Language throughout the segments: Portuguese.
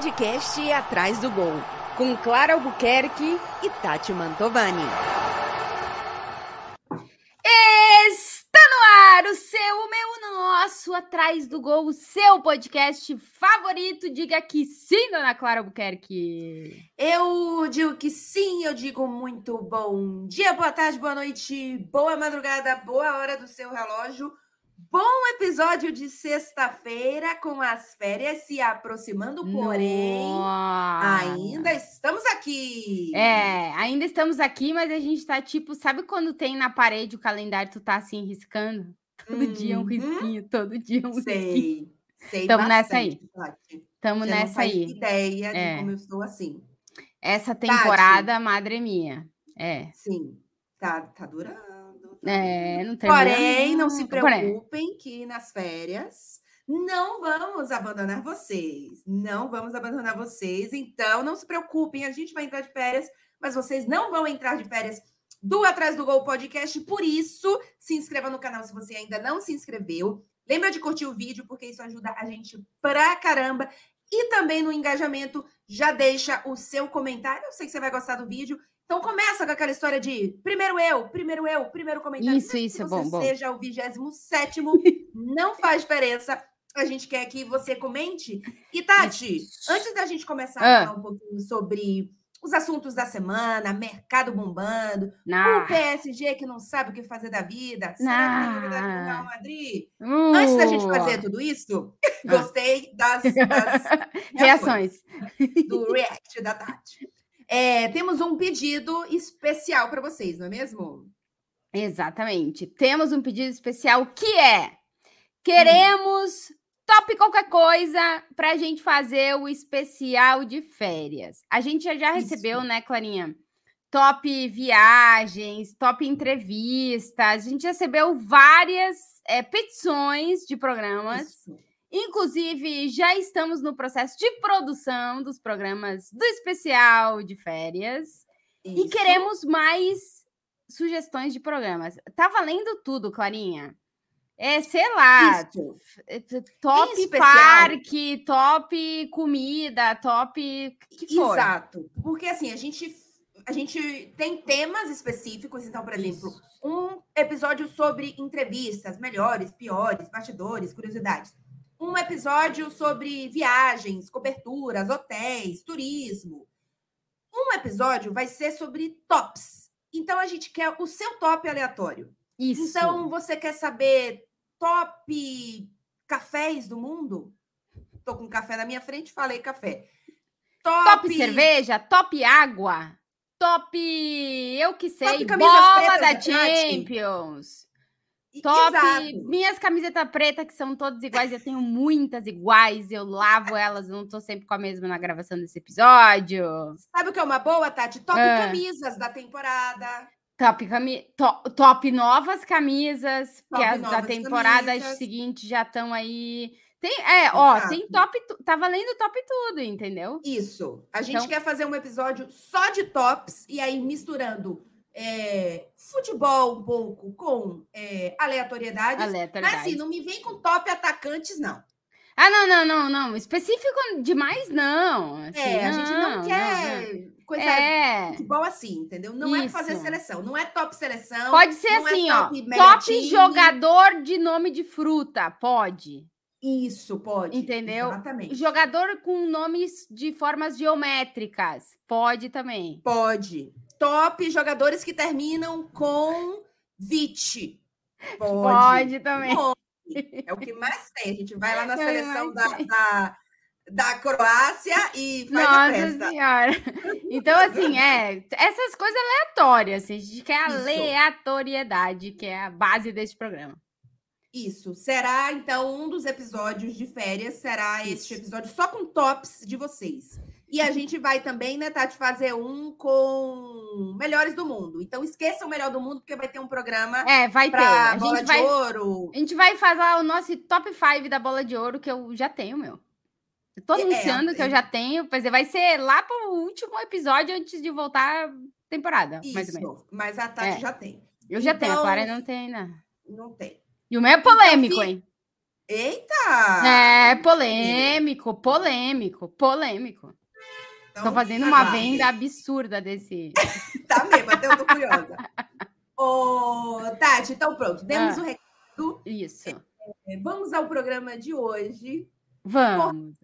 podcast Atrás do Gol, com Clara Albuquerque e Tati Mantovani. Está no ar o seu, o meu, o nosso Atrás do Gol, o seu podcast favorito. Diga que sim, dona Clara Albuquerque. Eu digo que sim, eu digo muito bom dia, boa tarde, boa noite, boa madrugada, boa hora do seu relógio. Bom episódio de sexta-feira com as férias se aproximando, porém, Nossa. ainda estamos aqui. É, ainda estamos aqui, mas a gente tá tipo, sabe quando tem na parede o calendário, tu tá assim riscando? Todo dia um Uhum. risquinho, todo dia um risquinho. Sei, sei Tamo nessa aí. bastante, Tati. Tamo não nessa aí. ideia É. de como eu estou assim. Essa temporada, madre minha. É. Sim, tá, tá durando. É, não Porém, não se preocupem que nas férias não vamos abandonar vocês. Não vamos abandonar vocês. Então, não se preocupem, a gente vai entrar de férias, mas vocês não vão entrar de férias do Atrás do Gol Podcast. Por isso, se inscreva no canal se você ainda não se inscreveu. Lembra de curtir o vídeo, porque isso ajuda a gente pra caramba. E também no engajamento, já deixa o seu comentário. Eu sei que você vai gostar do vídeo. Então começa com aquela história de primeiro eu, primeiro eu, primeiro comentário. Isso, Mesmo isso, é você bom, bom. seja o 27 não faz diferença. A gente quer que você comente. E, Tati, Isso. antes da gente começar Ah. a falar um pouquinho sobre os assuntos da semana, mercado bombando, na- o PSG que não sabe o que fazer da vida, será que tem novidade do Real Nah. Madrid? Antes da gente Uh, fazer tudo isso, Ah. gostei das, das reações. do react da Tati. É, temos um pedido especial para vocês, não é mesmo? Exatamente. Temos um pedido especial que é: queremos top qualquer coisa para a gente fazer o especial de férias. A gente já, já Isso. recebeu, né, Clarinha? Top viagens, top entrevistas. A gente recebeu várias é, petições de programas. Isso. Inclusive, já estamos no processo de produção dos programas do especial de férias. E Isso. queremos mais sugestões de programas. Tá valendo tudo, Clarinha. É, sei lá, Isso. f- top especial- parque, top comida, top que for. Exato. Porque assim, a gente, a gente tem temas específicos, então, por exemplo, Isso. um episódio sobre entrevistas, melhores, piores, bastidores, curiosidades. Um episódio sobre viagens, coberturas, hotéis, turismo. Um episódio vai ser sobre tops. Então a gente quer o seu top aleatório. Isso. Então você quer saber top cafés do mundo? Tô com café na minha frente, falei café. top cerveja, top água, top eu que sei, camisas bola da. Champions. Top, Exato. minhas camisetas pretas, que são todas iguais, eu tenho muitas iguais, eu lavo elas, eu não tô sempre com a mesma na gravação desse episódio. Sabe o que é uma boa, Tati? Top Ah. camisas da temporada. Top, cami to- top novas camisas, Top que as da temporada camisas. seguinte já estão aí. Tem, é, ó, Exato. tem top, tá valendo top tudo, entendeu? Isso. A gente Então- quer fazer um episódio só de tops e aí misturando é, futebol um pouco com é, aleatoriedades. Mas Aleatoriedade. assim, não me vem com top atacantes, não. Ah, não, não, não, não. Específico demais, não. Assim, É, a gente não, não, quer não. coisa É. futebol assim, entendeu? Não é pra fazer Isso. seleção, não é top seleção. Pode ser não é assim, ó. top mega Top jogador de nome de fruta, pode. Isso, pode. Entendeu? Exatamente. Jogador com nomes de formas geométricas, pode também. Pode. Top jogadores que terminam com VIT. Pode. Pode também. Pode. É o que mais tem. A gente vai lá na Eu seleção da, da, da Croácia e faz a Nossa festa. senhora. Então, assim, é. Essas coisas aleatórias. assim, A gente quer Isso. aleatoriedade, que é a base desse programa. Isso. Será, então, um dos episódios de férias. Será este Isso. episódio só com tops de vocês. E a gente vai também, né, Tati, fazer um com melhores do mundo. Então, esqueça o melhor do mundo, porque vai ter um programa É, vai ter. para A bola gente de vai, ouro. a gente vai fazer o nosso top 5 da bola de ouro, que eu já tenho, meu. Eu tô É, anunciando que eu é. já tenho. Quer dizer, vai ser lá pro último episódio antes de voltar a temporada, mais ou menos. Isso. Mas a Tati É. já tem. Eu já tenho, a Então- Clara não tem ainda. Não tem. E o meu é polêmico, fi- hein? Eita! É, polêmico, polêmico, polêmico. Então, Tô fazendo uma venda absurda desse. tá mesmo, até eu tô curiosa. Ô, Tati, então pronto, demos ah, o recado. Isso. É, vamos ao programa de hoje. Vamos.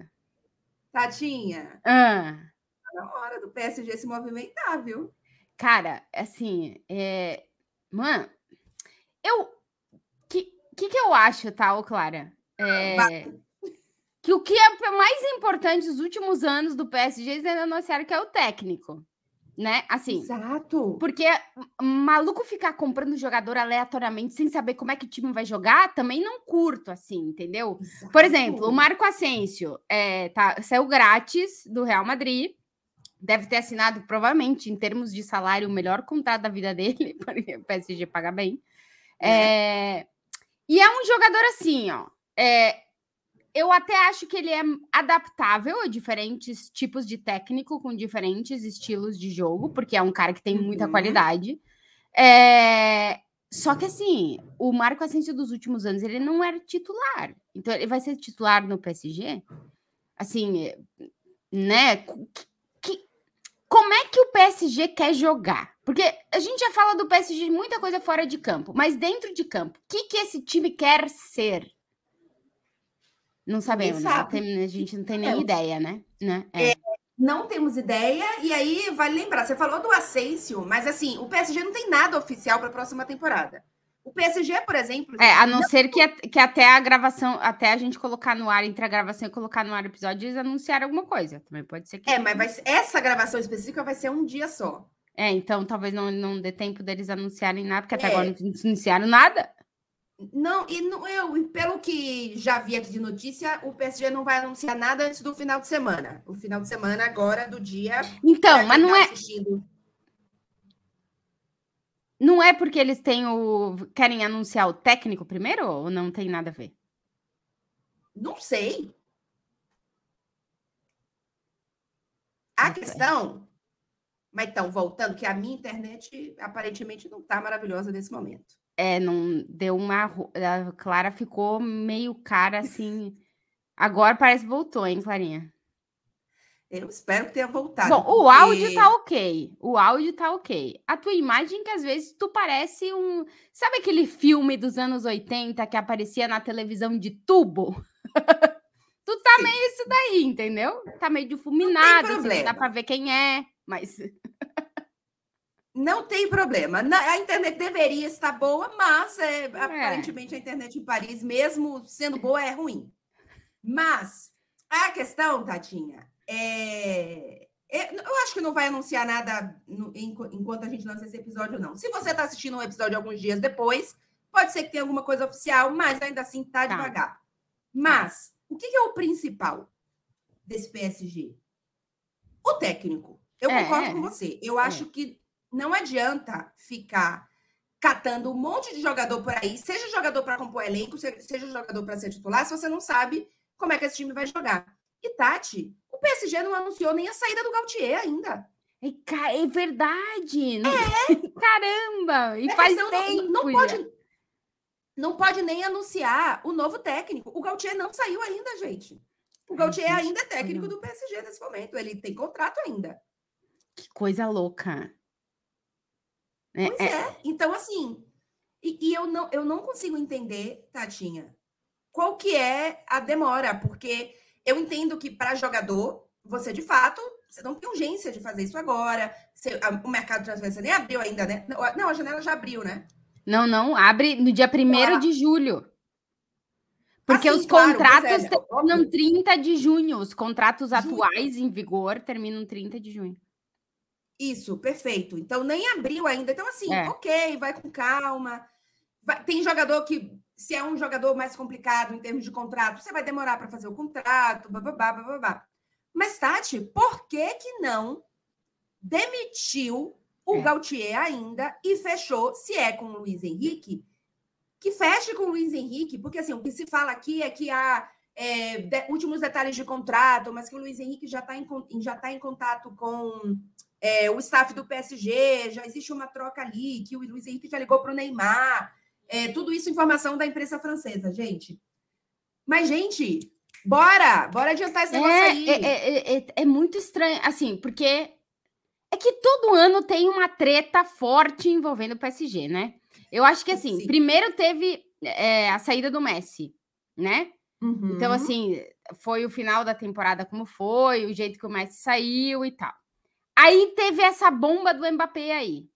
Tatinha. Ah. Tá na hora do PSG se movimentar, viu? Cara, assim, é... mano, eu. Que, que que eu acho, tá, Clara? É... Que o que é mais importante nos últimos anos do PSG, eles ainda anunciaram que é o técnico né? Assim. Exato. Porque maluco ficar comprando jogador aleatoriamente sem saber como é que o time vai jogar, também não curto, assim, entendeu? Exato. Por exemplo, o Marco Asensio é, tá, saiu grátis do Real Madrid. Deve ter assinado, provavelmente, em termos de salário, o melhor contrato da vida dele, porque o PSG paga bem. É. É, e é um jogador assim, ó. É, eu até acho que ele é adaptável a diferentes tipos de técnico, com diferentes estilos de jogo, porque é um cara que tem muita uhum. qualidade. É... Só que assim, o Marco Asensio dos últimos anos, ele não era titular. Então, ele vai ser titular no PSG? Assim, né? Que... Como é que o PSG quer jogar? Porque a gente já fala do PSG muita coisa fora de campo, mas dentro de campo, o que, que esse time quer ser? Não sabemos, né? Tem, a gente não tem nem é. ideia, né? né? É. É, não temos ideia, e aí vale lembrar, você falou do Asensio, mas assim, o PSG não tem nada oficial para a próxima temporada. O PSG, por exemplo. É, a não, não, ser que, que até a gravação, até a gente colocar no ar, entre a gravação e colocar no ar o episódio, eles anunciaram alguma coisa. Também pode ser que. É, mas vai, essa gravação específica vai ser um dia só. É, então talvez não, não dê tempo deles anunciarem nada, porque até é. agora não anunciaram nada. Não, e não, eu, pelo que já vi aqui de notícia, o PSG não vai anunciar nada antes do final de semana. O final de semana agora do dia. Então, mas não tá é. Assistindo. Não é porque eles têm o. querem anunciar o técnico primeiro ou não tem nada a ver? Não sei. A questão. Mas então, voltando, que a minha internet aparentemente não está maravilhosa nesse momento. É, não deu uma. A Clara ficou meio cara assim. Agora parece que voltou, hein, Clarinha? Eu espero que tenha voltado. Bom, porque... o áudio tá ok. O áudio tá ok. A tua imagem, que às vezes tu parece um. Sabe aquele filme dos anos 80 que aparecia na televisão de tubo? tu tá Sim. meio isso daí, entendeu? Tá meio difuminado, assim, não dá pra ver quem é, mas. Não tem problema. A internet deveria estar boa, mas é, é. aparentemente a internet em Paris, mesmo sendo boa, é ruim. Mas a questão, Tatinha, é... é eu acho que não vai anunciar nada no, enquanto a gente lança esse episódio, não. Se você está assistindo um episódio alguns dias depois, pode ser que tenha alguma coisa oficial, mas ainda assim tá, tá. devagar. Mas o que, que, é o principal desse PSG? O técnico. Eu é, concordo com você. Eu acho é. que não adianta ficar catando um monte de jogador por aí, seja jogador para compor elenco, seja jogador para ser titular, se você não sabe como é que esse time vai jogar. E Tati, o PSG não anunciou nem a saída do Gautier ainda. É, é verdade! É. Caramba! E é, faz não, tempo! Não, não pode, não pode nem anunciar o novo técnico. O Gautier não saiu ainda, gente. O Gautier Ai, ainda é técnico do PSG nesse momento. Ele tem contrato ainda. Que coisa louca. É, pois é. é. Então, assim, e, e, eu, não, eu não consigo entender, Tatinha, qual que é a demora, porque eu entendo que para jogador, você de fato, você não tem urgência de fazer isso agora. Você, a, o mercado de transferência nem abriu ainda, né? Não, a janela já abriu, né? Não, não, abre no dia 1 de julho. Porque ah, sim, os claro, contratos é, terminam óbvio. 30 de junho. Os contratos atuais em vigor terminam 30 de junho. Isso, perfeito. Então nem abriu ainda. Então, assim, é. ok, vai com calma. Vai, tem jogador que, se é um jogador mais complicado em termos de contrato, você vai demorar para fazer o contrato, bababá, bababá. Mas, Tati, por que que não demitiu o é. Gautier ainda e fechou, se é com o Luiz Henrique, que feche com o Luiz Henrique, porque assim, o que se fala aqui é que há é, de, últimos detalhes de contrato, mas que o Luiz Henrique já está em, já tá em contato com é, o staff do PSG, já existe uma troca ali, que o Luiz Henrique já ligou para o Neymar. É, tudo isso informação da imprensa francesa, gente. Mas, gente, bora! Bora adiantar esse negócio É, aí. é, é, é- é muito estranho, assim, porque é que todo ano tem uma treta forte envolvendo o PSG, né? Eu acho que, assim, Sim. primeiro teve é, a saída do Messi, né? Então, Uhum. assim, foi o final da temporada como foi, o jeito que o Messi saiu e tal. Aí teve essa bomba do Mbappé aí,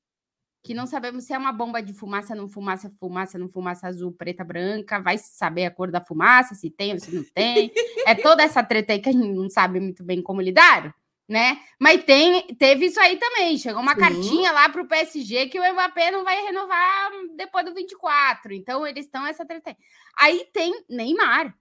que não sabemos se é uma bomba de fumaça, não fumaça, fumaça, não fumaça azul, preta, branca, vai saber a cor da fumaça, se tem ou se não tem. é toda essa treta aí que a gente não sabe muito bem como lidar, né? Mas tem, teve isso aí também. Chegou uma Sim. cartinha lá para o PSG que o Mbappé não vai renovar depois do 24. Então, eles estão essa treta aí. Aí tem Neymar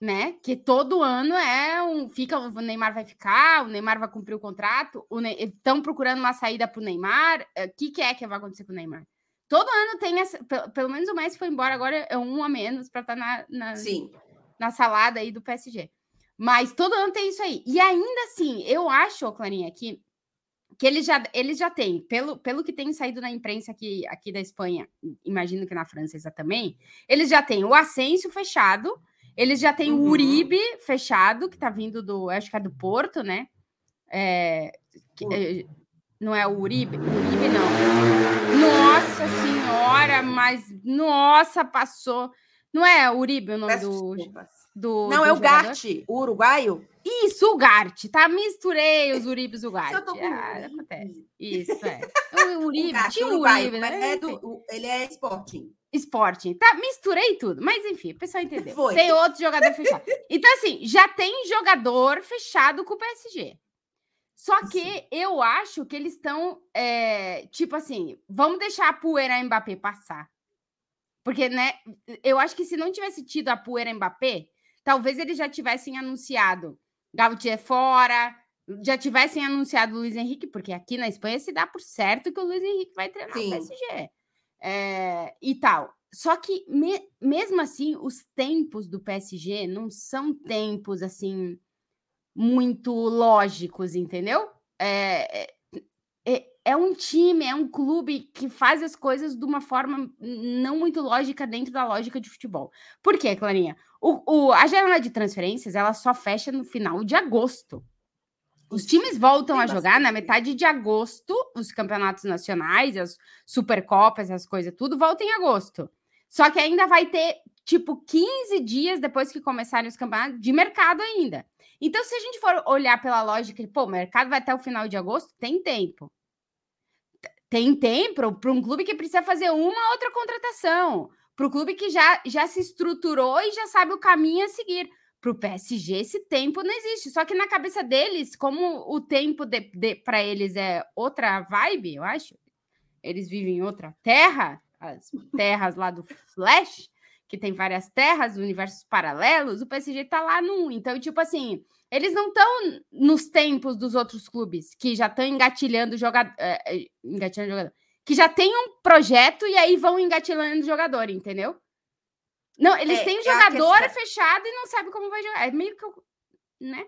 né? Que todo ano é um. Fica, o Neymar vai ficar, o Neymar vai cumprir o contrato, estão procurando uma saída para o Neymar. O que, que é que vai acontecer com o Neymar? Todo ano tem essa. Pelo, pelo menos o Messi foi embora, agora é um a menos para estar na, na, Sim. na salada aí do PSG. Mas todo ano tem isso aí. E ainda assim, eu acho, Clarinha, que, que eles já, eles já têm, pelo, pelo que tem saído na imprensa aqui, aqui da Espanha, imagino que na França também, eles já têm o Ascenso fechado, eles já têm Uhum. o Uribe fechado, que tá vindo do, acho que é do Porto, né? É, que- é, não é o Uribe? Uribe não. Nossa senhora, mas nossa, passou. Não é Uribe o nome Peço do, desculpas. do. Não, do é o jogador? Gart, o uruguaio. Isso, o Gart, tá? Misturei os Uribes e o Gart. Eu tô com Ah, acontece. Isso, é. O O Uribe, Gart, tinha o Uribe, né? é do, o- ele é Sporting. Esporte. Tá, misturei tudo. Mas enfim, o pessoal entendeu. Foi. Tem outro jogador fechado. Então, assim, já tem jogador fechado com o PSG. Só que Sim. eu acho que eles estão, é, tipo assim, vamos deixar a poeira Mbappé passar. Porque, né, eu acho que se não tivesse tido a poeira Mbappé, talvez eles já tivessem anunciado Gautier fora, já tivessem anunciado o Luiz Henrique, porque aqui na Espanha se dá por certo que o Luiz Henrique vai treinar Sim. o PSG. É, e tal. Só que, me- mesmo assim, os tempos do PSG não são tempos, assim, muito lógicos, entendeu? É, é, é- é um time, é um clube que faz as coisas de uma forma não muito lógica dentro da lógica de futebol. Por quê, Clarinha? O, o- a janela de transferências, ela só fecha no final de agosto. Os times voltam a jogar na metade de agosto, os campeonatos nacionais, as supercopas, as coisas, tudo volta em agosto. Só que ainda vai ter, tipo, 15 dias depois que começarem os campeonatos de mercado ainda. Então, se a gente for olhar pela lógica, pô, o mercado vai até o final de agosto, tem tempo. Tem tempo para um clube que precisa fazer uma outra contratação. Para o clube que já, já se estruturou e já sabe o caminho a seguir. Para o PSG, esse tempo não existe. Só que na cabeça deles, como o tempo de, para eles é outra vibe, eu acho, eles vivem em outra terra, as terras lá do Flash, que tem várias terras, universos paralelos, o PSG tá lá num. Então, tipo assim, eles não estão nos tempos dos outros clubes que já estão engatilhando jogador, engatilhando jogador, que já tem um projeto e aí vão engatilhando jogador, entendeu? Não, eles É, têm um é jogador questão- fechado e não sabem como vai jogar. É meio que, eu- né?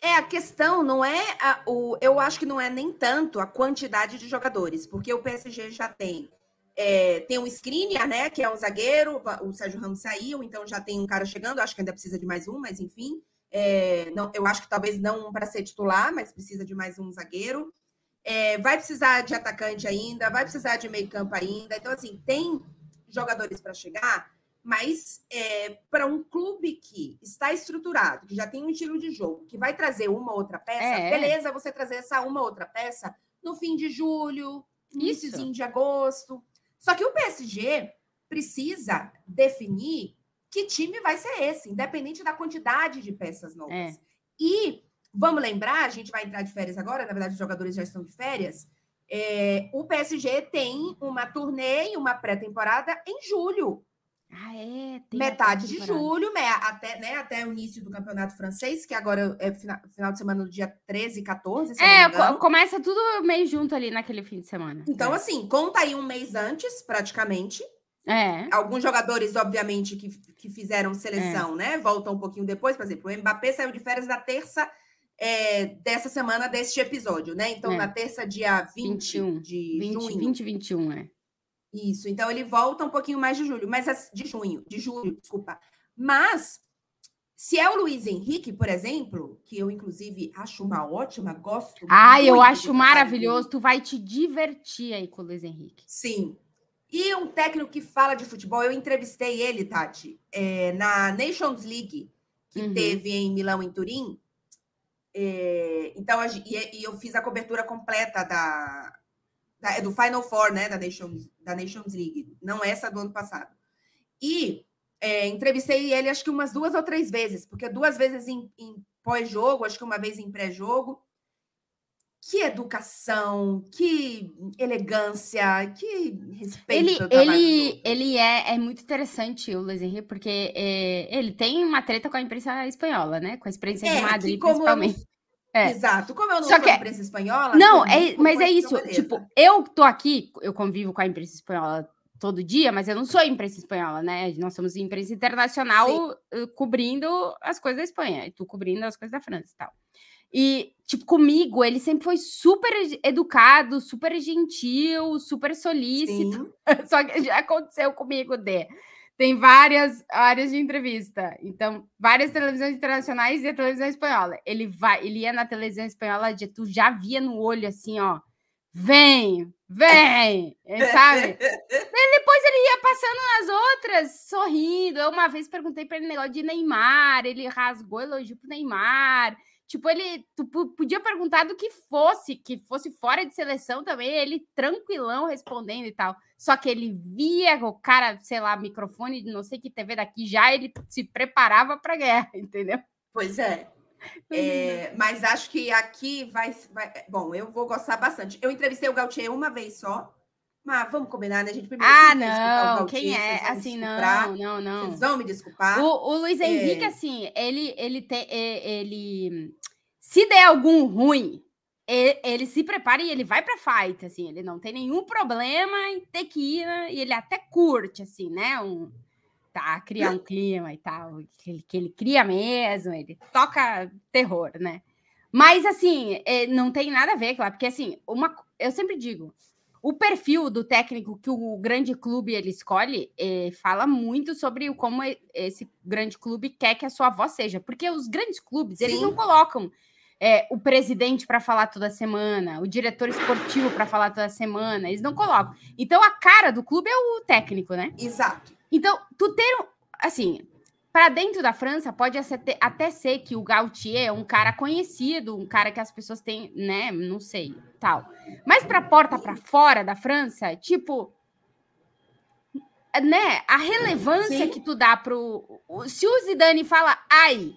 É, a questão não é a- o. Eu acho que não é nem tanto a quantidade de jogadores, porque o PSG já tem. é, tem o Skriniar, né? Que é um zagueiro, o Sérgio Ramos saiu, então já tem um cara chegando, acho que ainda precisa de mais um, mas enfim. É, não, eu acho que talvez não para ser titular, mas precisa de mais um zagueiro. É, vai precisar de atacante ainda, vai precisar de meio campo ainda. Então, assim, tem jogadores para chegar, mas é, para um clube que está estruturado, que já tem um estilo de jogo, que vai trazer uma outra peça, É. beleza, você trazer essa uma outra peça no fim de julho, iníciozinho de agosto. Só que o PSG precisa definir que time vai ser esse, independente da quantidade de peças novas. É. E vamos lembrar, a gente vai entrar de férias agora, na verdade, os jogadores já estão de férias. é, o PSG tem uma turnê e uma pré-temporada em julho Ah, é. metade de julho, né, até, né, até o início do campeonato francês, que agora é final, final de semana do dia 13 e 14, se eu não É, começa tudo meio junto ali naquele fim de semana. Então, assim, conta aí um mês antes, praticamente. É. Alguns jogadores, obviamente, que, que É. fizeram seleção, né? Voltam um pouquinho depois. Por exemplo, o Mbappé saiu de férias na terça é, dessa semana, deste episódio, né? Então, É. na terça, dia 20 21, de 20, junho. 20, 21, é. Isso, então ele volta um pouquinho mais de julho, mas as- de junho, de julho, desculpa. Mas se é o Luiz Henrique, por exemplo, que eu inclusive acho uma ótima, gosto. Ah, eu acho maravilhoso. Tu vai te divertir aí com o Luiz Henrique. Sim. E um técnico que fala de futebol, eu entrevistei ele, Tati, é, na Nations League, que uhum. teve em Milão, em Turim. É, então, e, e, eu fiz a cobertura completa da, da, do Final Four, né, da Nations, da Nations League, não essa do ano passado. E é, entrevistei ele acho que umas duas ou três vezes, porque duas vezes em, em pós-jogo, acho que uma vez em pré-jogo. Que educação, que elegância, que respeito. Ele, ele, ele é, é muito interessante, o Luiz Henrique, porque é, ele tem uma treta com a imprensa espanhola, né? Com a experiência é, de Madrid, principalmente. É. Exato. Como eu não Só sou que, é imprensa espanhola. Não, é, mas é isso. Tipo, eu tô aqui, eu convivo com a imprensa espanhola todo dia, mas eu não sou imprensa espanhola, né? Nós somos imprensa internacional Sim. Eh, cobrindo as coisas da Espanha, e tu cobrindo as coisas da França e tal. E, tipo, comigo, ele sempre foi super educado, super gentil, super solícito. Só que já aconteceu comigo de. Tem várias áreas de entrevista. Então, várias televisões internacionais e a televisão espanhola. Ele vai, ele ia na televisão espanhola, tu já via no olho assim, ó vem, vem, sabe? depois ele ia passando nas outras, sorrindo. Eu uma vez perguntei para ele negócio de Neymar, ele rasgou elogio pro Neymar. Tipo, ele tu podia perguntar do que fosse, que fosse fora de seleção também, ele tranquilão respondendo e tal. Só que ele via o cara, sei lá, microfone de não sei que TV daqui, já ele se preparava para guerra, entendeu? Pois é. É, mas acho que aqui vai, vai, Bom, eu vou gostar bastante. Eu entrevistei o Gautier uma vez só. Mas vamos combinar, né? A gente primeiro. Ah, não. Quem é? Assim, não, não, não. Vocês vão me desculpar. O, o Luiz é. Henrique, é... assim, ele, ele tem. Ele. Se der algum ruim, ele, ele, se prepara e ele vai para fight, assim, ele não tem nenhum problema em ter que ir, né? e ele até curte, assim, né? Um, tá, criar um clima e tal, que ele, que ele cria mesmo, ele toca terror, né? Mas assim, não tem nada a ver, claro, porque assim, uma, eu sempre digo, o perfil do técnico que o grande clube ele escolhe é, fala muito sobre como esse grande clube quer que a sua voz seja, porque os grandes clubes Sim. eles não colocam é, o presidente para falar toda semana, o diretor esportivo para falar toda semana, eles não colocam. Então a cara do clube é o técnico, né? Exato. Então, tu ter, assim, para dentro da França, pode até ser que o Gautier é um cara conhecido, um cara que as pessoas têm, né, não sei, tal. Mas para porta para fora da França, tipo, né, a relevância Sim. que tu dá pro se o Zidane fala ai,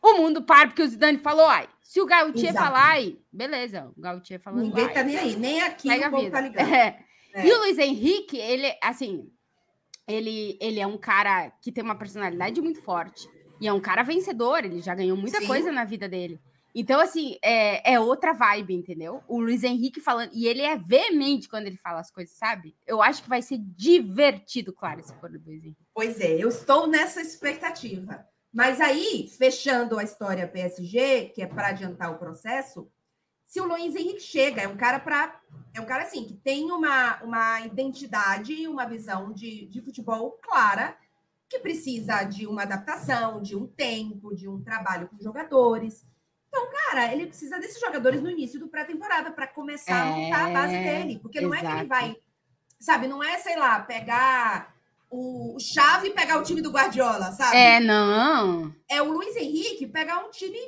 o mundo para porque o Zidane falou ai. Se o Gautier Exato. falar ai, beleza, o Gautier falando Ninguém ai. tá nem aí, nem aqui o povo tá ligado. É. É. E o Luiz Henrique, ele, assim, ele, ele é um cara que tem uma personalidade muito forte. E é um cara vencedor, ele já ganhou muita Sim. coisa na vida dele. Então, assim, é, é outra vibe, entendeu? O Luiz Henrique falando. E ele é veemente quando ele fala as coisas, sabe? Eu acho que vai ser divertido, claro, se for o Luiz Henrique. Pois é, eu estou nessa expectativa. Mas aí, fechando a história PSG, que é para adiantar o processo, se o Luiz Henrique chega, é um cara para. É um cara assim, que tem uma, uma identidade e uma visão de, de futebol clara, que precisa de uma adaptação, de um tempo, de um trabalho com jogadores. Então, cara, ele precisa desses jogadores no início do pré-temporada para começar é, a montar a base dele. Porque não exato. é que ele vai. Sabe, não é, sei lá, pegar o Chave e pegar o time do Guardiola, sabe? É, não. É o Luiz Henrique pegar um time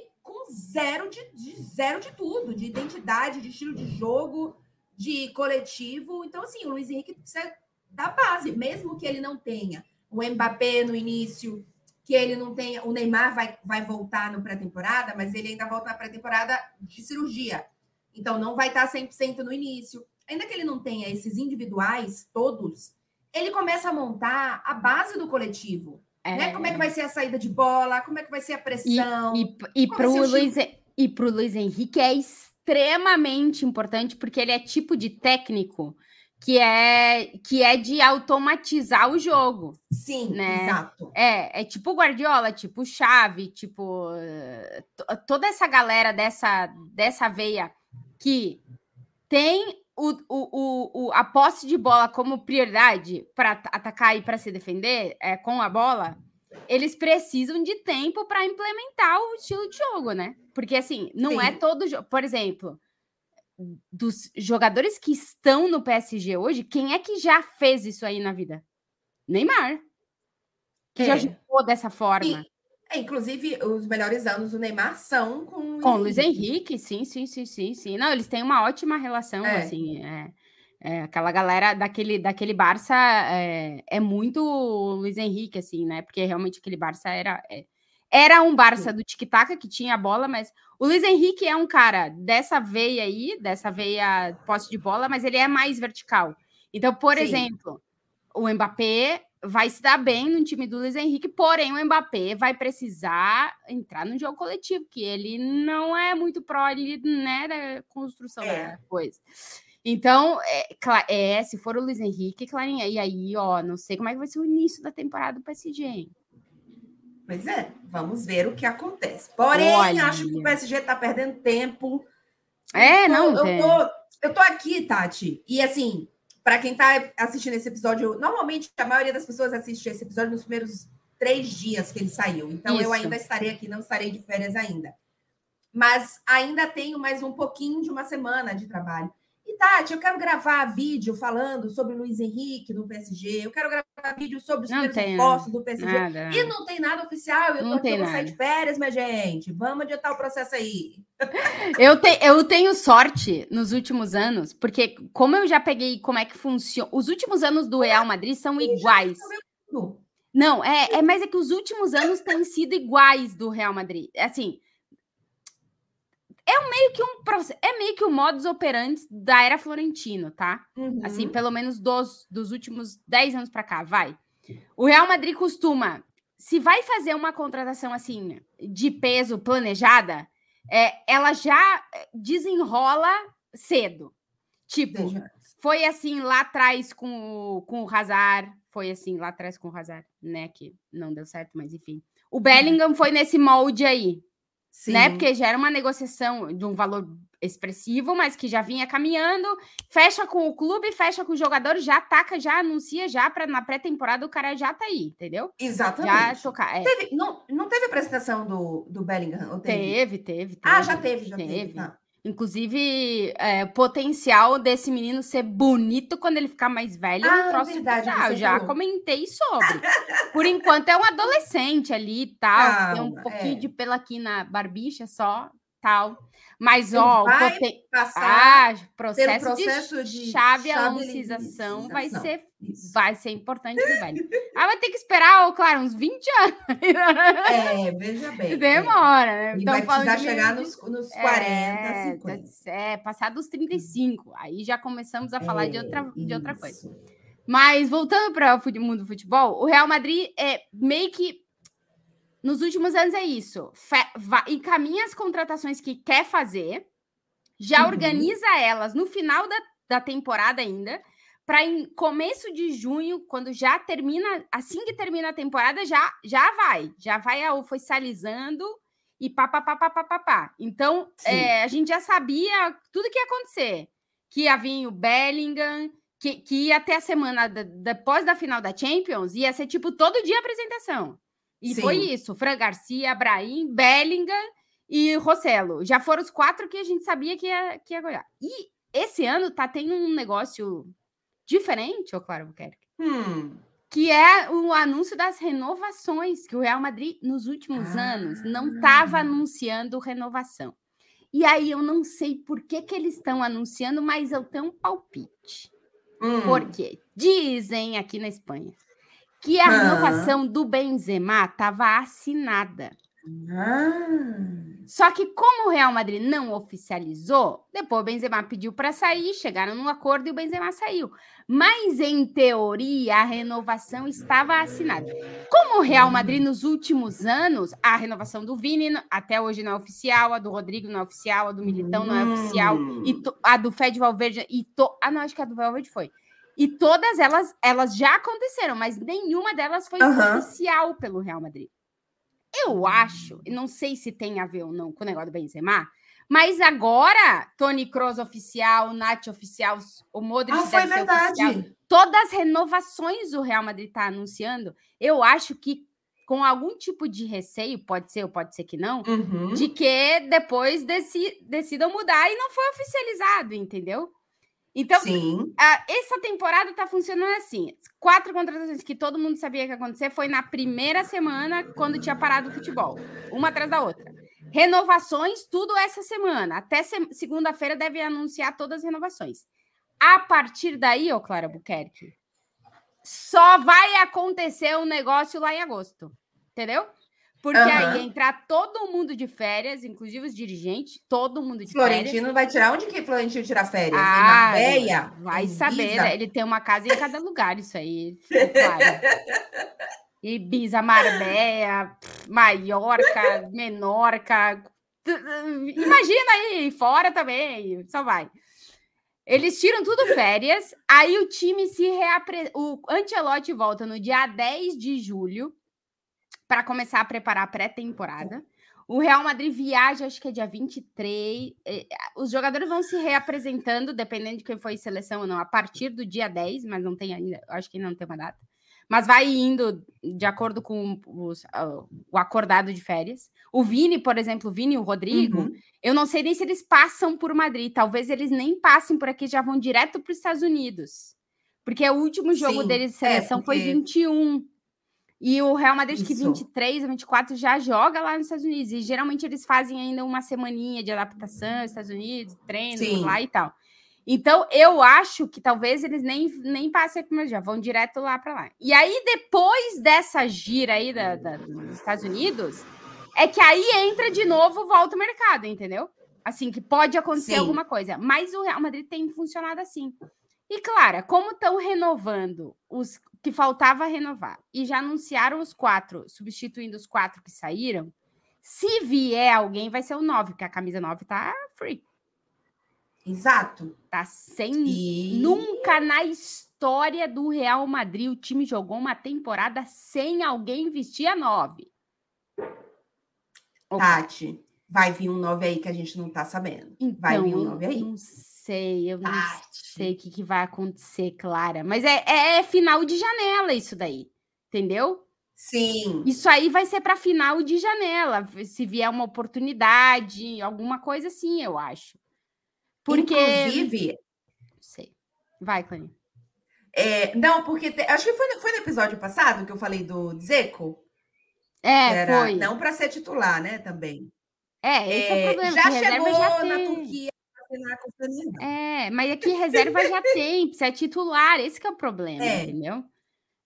zero de, de, zero de tudo, de identidade, de estilo de jogo, de coletivo. Então, assim, o Luiz Henrique precisa da base, mesmo que ele não tenha o Mbappé no início, que ele não tenha. O Neymar vai, vai voltar no pré-temporada, mas ele ainda volta na pré-temporada de cirurgia. Então, não vai estar 100% no início. Ainda que ele não tenha esses individuais todos, ele começa a montar a base do coletivo. É. Né? Como é que vai ser a saída de bola? Como é que vai ser a pressão? E, e, e para o Luiz, e pro Luiz Henrique é extremamente importante, porque ele é tipo de técnico que é que é de automatizar o jogo. Sim, né? exato. É, é tipo Guardiola, tipo Chave, tipo toda essa galera dessa dessa veia que tem o, o, o, a posse de bola como prioridade para atacar e para se defender é, com a bola, eles precisam de tempo para implementar o estilo de jogo, né? Porque assim, não é Sim. é todo jogo. Por exemplo, dos jogadores que estão no PSG hoje, quem é que já fez isso aí na vida? Neymar. Que já É. jogou dessa forma. É, inclusive, os melhores anos do Neymar são com, Com o Luiz Henrique, sim, sim, sim, sim, sim. Não, eles têm uma ótima relação, É. assim. É, é, aquela galera daquele, daquele Barça é, é muito Luiz Henrique, assim, né? Porque realmente aquele Barça era. é, era um Barça do tic-tac que tinha a bola, mas o Luiz Henrique é um cara dessa veia aí, dessa veia posse de bola, mas ele é mais vertical. Então, por Sim. exemplo, o Mbappé vai se dar bem no time do Luiz Henrique, porém o Mbappé vai precisar entrar no jogo coletivo, que ele não é muito pró ali, né, da construção É. da coisa. Então, é, é, se for o Luiz Henrique, Clarinha, e aí, ó, não sei como é que vai ser o início da temporada do PSG, hein? Pois é, vamos ver o que acontece. Porém, Olha. acho que o PSG tá perdendo tempo. É, tô- não, eu tem. tô, eu tô aqui, Tati. E assim, para quem tá assistindo esse episódio, normalmente a maioria das pessoas assiste esse episódio nos primeiros três dias que ele saiu. Então eu Isso. ainda estarei aqui, não estarei de férias ainda. Mas ainda tenho mais um pouquinho de uma semana de trabalho. Tati, eu quero gravar vídeo falando sobre o Luiz Henrique no PSG. Eu quero gravar vídeo sobre os reforços do PSG. Nada. E não tem nada oficial, eu tô Não aqui, tem eu vou sair de férias, minha gente. Vamos adiantar o processo aí. Eu, te- eu tenho sorte nos últimos anos, porque como eu já peguei como é que funciona. Os últimos anos do Real Madrid são iguais. Não, é, é mas é que os últimos anos têm sido iguais do Real Madrid. Assim, é um meio que um é meio que o modus operandi da era Florentino, tá? Uhum. Assim, pelo menos dos, dos últimos 10 anos para cá, vai. O Real Madrid costuma, se vai fazer uma contratação assim de peso planejada, é, ela já desenrola cedo. Tipo, foi assim lá atrás com o, com o Hazard, foi assim lá atrás com o Hazard, né? Que não deu certo, mas enfim. O Bellingham foi nesse molde aí, Sim. né? Porque já era uma negociação de um valor expressivo, mas que já vinha caminhando, fecha com o clube, fecha com o jogador, já ataca, já anuncia, já para na pré-temporada o cara já tá aí, entendeu? Já Exatamente. tocar. É, Teve, não, não teve apresentação do, do Bellingham? Teve? teve, teve, teve. Ah, já teve, já teve. Teve. tá. Inclusive, é, potencial desse menino ser bonito quando ele ficar mais velho é um Ah, troço verdade, você Já comentei sobre. Por enquanto é um adolescente ali e tal. tem um pouquinho é. de pelo aqui na barbicha só, tal. Mas, Ele ó, vai poten- Passar ah, processo, processo de, de chave chavelinização. alancização vai ser, isso. vai ser importante velho. Ah, vai ter que esperar, ó, claro, uns 20 anos. É, veja bem. é. Demora, né? Ele Tão vai precisar de chegar nos, nos 40, é, 50. tá- É, passar dos 35. Aí já começamos a falar de, outra, de outra coisa. É. Mas voltando para o mundo do futebol, o Real Madrid é meio que nos últimos anos é isso. Fe- va- encaminha as contratações que quer fazer, já Uhum. organiza elas no final da, da temporada ainda, para em começo de junho, quando já termina, assim que termina a temporada, já já vai, já vai oficializando e pá, pá, pá, pá, pá, pá, pá. Então, é, a gente já sabia tudo que ia acontecer. Que ia vir o Bellingham, que, que ia até a semana da- depois da final da Champions, ia ser tipo todo dia apresentação. E Sim. foi isso: Fran Garcia, Brahim, Bellingham e Rossello. Já foram os quatro que a gente sabia que ia, que ia ganhar. E esse ano tá tendo um negócio diferente, ô Claro Buquerque, Hum, que é o anúncio das renovações, que o Real Madrid, nos últimos anos, não estava Ah. anunciando renovação. E aí eu não sei por que, que eles estão anunciando, mas eu tenho um palpite. hum. Porque dizem aqui na Espanha que a Ah. renovação do Benzema estava assinada. Ah, Só que como o Real Madrid não oficializou, depois o Benzema pediu para sair, chegaram num acordo e o Benzema saiu. Mas em teoria a renovação estava assinada. Como o Real Madrid nos últimos anos, a renovação do Vini até hoje não é oficial, a do Rodrigo não é oficial, a do Militão não é oficial, Hum. e to- a do Fed Valverde e to, ah não, acho que a do Valverde foi. E todas elas elas já aconteceram, mas nenhuma delas foi Aham. oficial pelo Real Madrid. Eu acho, e não sei se tem a ver ou não com o negócio do Benzema, mas agora, Tony Kroos oficial, Nath oficial, o Modric Ah, foi ser oficial. verdade. Todas as renovações o Real Madrid está anunciando, eu acho que com algum tipo de receio, pode ser ou pode ser que não, Uhum. de que depois deci- decidam mudar e não foi oficializado, entendeu? Então, a- essa temporada tá funcionando assim. Quatro contratações que todo mundo sabia que ia acontecer foi na primeira semana, quando tinha parado o futebol, uma atrás da outra. Renovações, tudo essa semana. Até se- segunda-feira deve anunciar todas as renovações. A partir daí, ô Clara Buquerque, só vai acontecer um negócio lá em agosto. Entendeu? Porque Aham. aí entrar todo mundo de férias, inclusive os dirigentes, todo mundo de férias. Florentino vai tirar. Onde que Florentino tira férias? em Ah, Marbella? Vai Em saber, Ibiza? né? Ele tem uma casa em cada lugar, isso aí. Claro. Ibiza, Marbella, Maiorca, Menorca. Imagina aí, fora também, só vai. Eles tiram tudo férias, aí o time se reapre... O Ancelotti volta no dia 10 de julho para começar a preparar a pré-temporada. O Real Madrid viaja, acho que é dia 23. eh, Os jogadores vão se reapresentando, dependendo de quem foi seleção ou não, a partir do dia 10, mas não tem ainda, acho que ainda não tem uma data. Mas vai indo de acordo com os- ah, o acordado de férias. O Vini, por exemplo, o Vini e o Rodrigo, Uhum. eu não sei nem se eles passam por Madrid. Talvez eles nem passem por aqui, já vão direto para os Estados Unidos. Porque o último jogo Sim, deles de é, seleção foi porque- 21. E o Real Madrid, acho que Isso. 23 ou 24 já joga lá nos Estados Unidos. E geralmente eles fazem ainda uma semaninha de adaptação nos Estados Unidos, treino Sim. lá e tal. Então, eu acho que talvez eles nem, nem passem por já vão direto lá para lá. E aí, depois dessa gira aí da, da- dos Estados Unidos, é que aí entra de novo, volta o mercado, entendeu? Assim, que pode acontecer Sim. alguma coisa. Mas o Real Madrid tem funcionado assim. E, Clara, como estão renovando os que faltava renovar e já anunciaram os quatro, substituindo os quatro que saíram, se vier alguém, vai ser o 9, porque a camisa 9 tá free. Exato. Tá sem. E Nunca na história do Real Madrid o time jogou uma temporada sem alguém vestir a 9. Ô, Tati, vai vir um 9 aí que a gente não tá sabendo. vai Então, vir um 9 aí. Não sei, eu não Tati. sei o que, que vai acontecer, Clara. Mas é, é- é final de janela isso daí, entendeu? Sim. Isso aí vai ser para final de janela, se vier uma oportunidade, alguma coisa assim, eu acho. Porque. Inclusive, Não sei. Vai, Clarinha. é, não, porque te- acho que foi, no- foi no episódio passado que eu falei do que É, era foi. não para ser titular, né? Também. É, esse é, o É, problema. já chegou já na. Turquia com. É, mas aqui reserva já tem, precisa é titular, esse que é o problema, É. entendeu?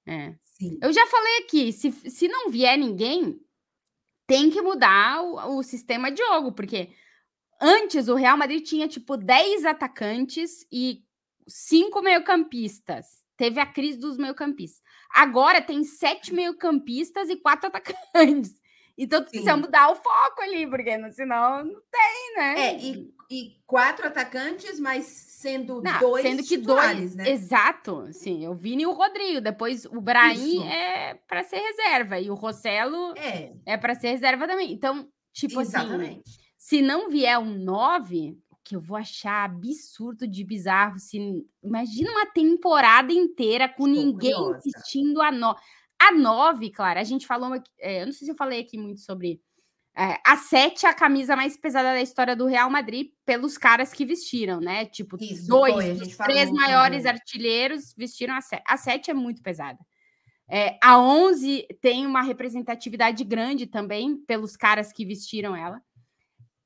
É. Sim. Eu já falei aqui, se, se não vier ninguém, tem que mudar o, o sistema de jogo, porque antes o Real Madrid tinha tipo 10 atacantes e cinco meio-campistas. Teve a crise dos meio-campistas. Agora tem sete meio-campistas e quatro atacantes. Então precisa Sim. mudar o foco ali, porque não- senão não tem, né? É, e, e quatro atacantes, mas sendo Não, dois sendo que dois, né? exato, sim, o Vini e o Rodrigo, depois o Brahim Isso. é para ser reserva e o Rossello É, é para ser reserva também. Então, tipo assim, exatamente. se não vier um 9, o que eu vou achar absurdo de bizarro, se imagina uma temporada inteira com Estou ninguém curiosa. vestindo a 9. A 9, claro, a gente falou, é, eu não sei se eu falei aqui muito sobre é, a 7 é a camisa mais pesada da história do Real Madrid pelos caras que vestiram, né? Tipo, Isso, dois foi, dos três maiores artilheiros vestiram a 7. A 7 é muito pesada. É, a 11 tem uma representatividade grande também pelos caras que vestiram ela.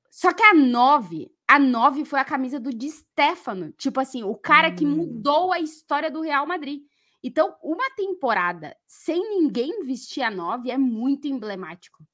Só que a 9, a 9 foi a camisa do Di Stefano. Tipo assim, o cara que Hum. mudou a história do Real Madrid. Então, uma temporada sem ninguém vestir a 9 é muito emblemático.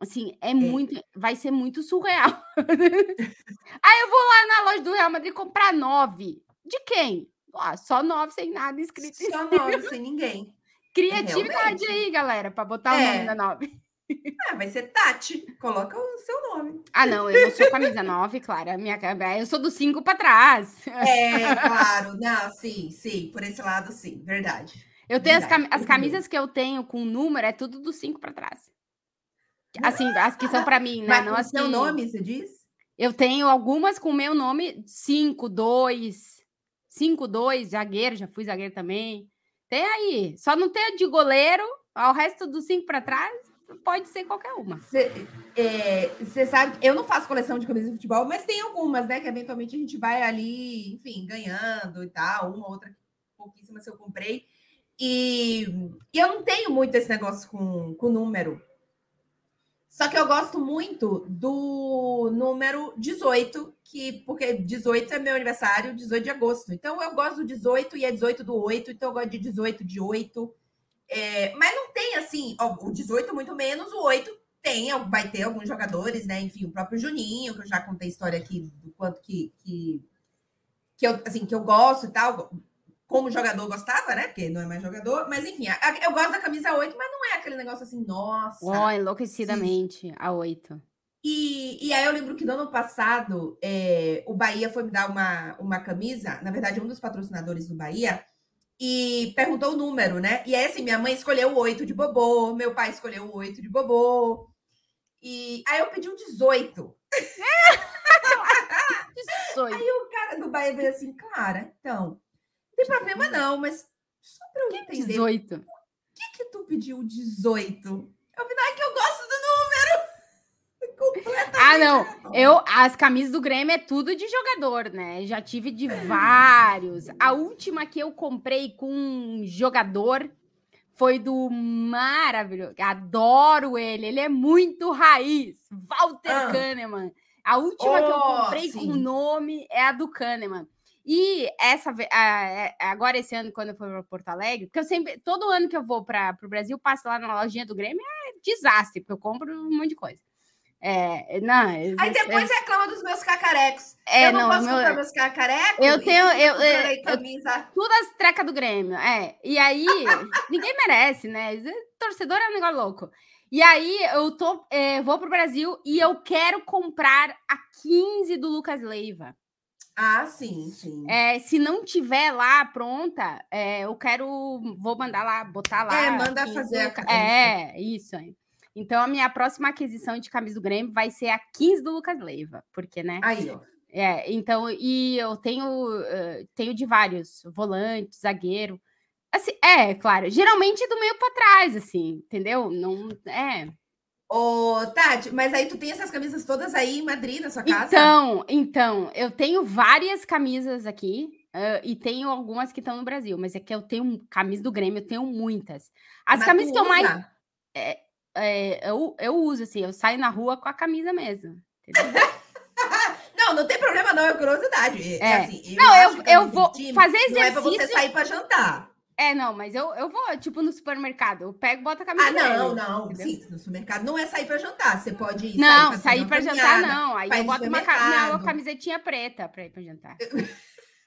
Assim, é muito. Vai ser muito surreal. Aí eu vou lá na loja do Real Madrid comprar 9. De quem? Ah, só 9 sem nada escrito. Só nove, sem ninguém. Criatividade realmente. aí, galera, para botar o É. nome da 9. Ah, vai ser Tati. Coloca o seu nome. Ah, não, eu não sou camisa 9, claro. a Minha, eu sou do 5 para trás. É, claro. Não, sim, sim. Por esse lado, sim. Verdade. Eu tenho as, Verdade, cam- as tudo camisas que eu tenho com número, é tudo do 5 para trás. Assim, as que são para mim, né? Mas Não as seu que- nome, você diz? Eu tenho algumas com meu nome 5, 2, 5, 2, zagueiro, já fui zagueiro também. Tem aí. Só não tem a de goleiro, Ao resto dos cinco para trás, pode ser qualquer uma. Você é, sabe, eu não faço coleção de camisas de futebol, mas tem algumas, né? Que eventualmente a gente vai ali, enfim, ganhando e tal. Uma outra, pouquíssimas eu comprei. E, e eu não tenho muito esse negócio com, com número. Só que eu gosto muito do número 18, que porque 18 é meu aniversário, 18 de agosto. Então eu gosto do 18 e é 18 do 8, então eu gosto de 18 de 8. É, mas não tem assim, ó, o 18 muito menos, o 8 tem, vai ter alguns jogadores, né? Enfim, o próprio Juninho, que eu já contei história aqui do quanto que, que, que eu assim que eu gosto e tal como jogador gostava, né? Porque não é mais jogador, mas enfim, eu gosto da camisa 8, mas não é aquele negócio assim, nossa. Oh, enlouquecidamente, sim. a 8. E, e aí eu lembro que no ano passado é, o Bahia foi me dar uma, uma camisa, na verdade, um dos patrocinadores do Bahia, e perguntou o número, né? E aí, assim, minha mãe escolheu o 8 de bobô, meu pai escolheu o 8 de bobô. E aí eu pedi um 18. 18. Aí o cara do Bahia veio assim, Clara, então, tem problema não, mas só para eu que entender. 18. Por que que tu pediu 18? Eu vi, é que eu. Ah, não. Eu, as camisas do Grêmio é tudo de jogador, né? Já tive de vários. A última que eu comprei com um jogador foi do maravilhoso. Adoro ele. Ele é muito raiz. Walter ah. Kahneman. A última oh, que eu oh, comprei sim. com nome é a do Kahneman. E essa agora esse ano, quando eu fui para Porto Alegre, porque eu sempre, todo ano que eu vou para o Brasil, passo lá na lojinha do Grêmio, é desastre, porque eu compro um monte de coisa. É, não, Aí depois eu, reclama dos meus cacarecos. É, eu não, não posso meu, comprar meus cacarecos. Eu tenho, eu, eu, camisa. tudo as trecas do Grêmio, é. E aí, ninguém merece, né? Torcedor é um negócio louco. E aí, eu tô, é, vou pro Brasil e eu quero comprar a 15 do Lucas Leiva. Ah, sim, sim. É, se não tiver lá pronta, é, eu quero. Vou mandar lá, botar lá. É, manda fazer a É, isso aí. Então, a minha próxima aquisição de camisa do Grêmio vai ser a 15 do Lucas Leiva, porque, né? Aí, ó. É, então, e eu tenho, uh, tenho de vários, volante, zagueiro. Assim, é, claro, geralmente do meio para trás, assim, entendeu? Não, é. Ô, Tati, mas aí tu tem essas camisas todas aí em Madrid, na sua casa? Então, então, eu tenho várias camisas aqui uh, e tenho algumas que estão no Brasil, mas é que eu tenho camisa do Grêmio, eu tenho muitas. As mas camisas que eu mais. É, é, eu, eu uso, assim, eu saio na rua com a camisa mesmo. não, não tem problema, não, é curiosidade. É. Assim, eu não, eu, eu vou fazer exercício. Não é pra você sair para jantar. É, não, mas eu, eu vou, tipo, no supermercado. Eu pego, boto a camisa. Ah, não, não. Entendeu? Sim, no supermercado não é sair para jantar. Você pode ir. Não, sair para jantar, não. Aí eu boto uma, uma camisetinha preta para ir para jantar.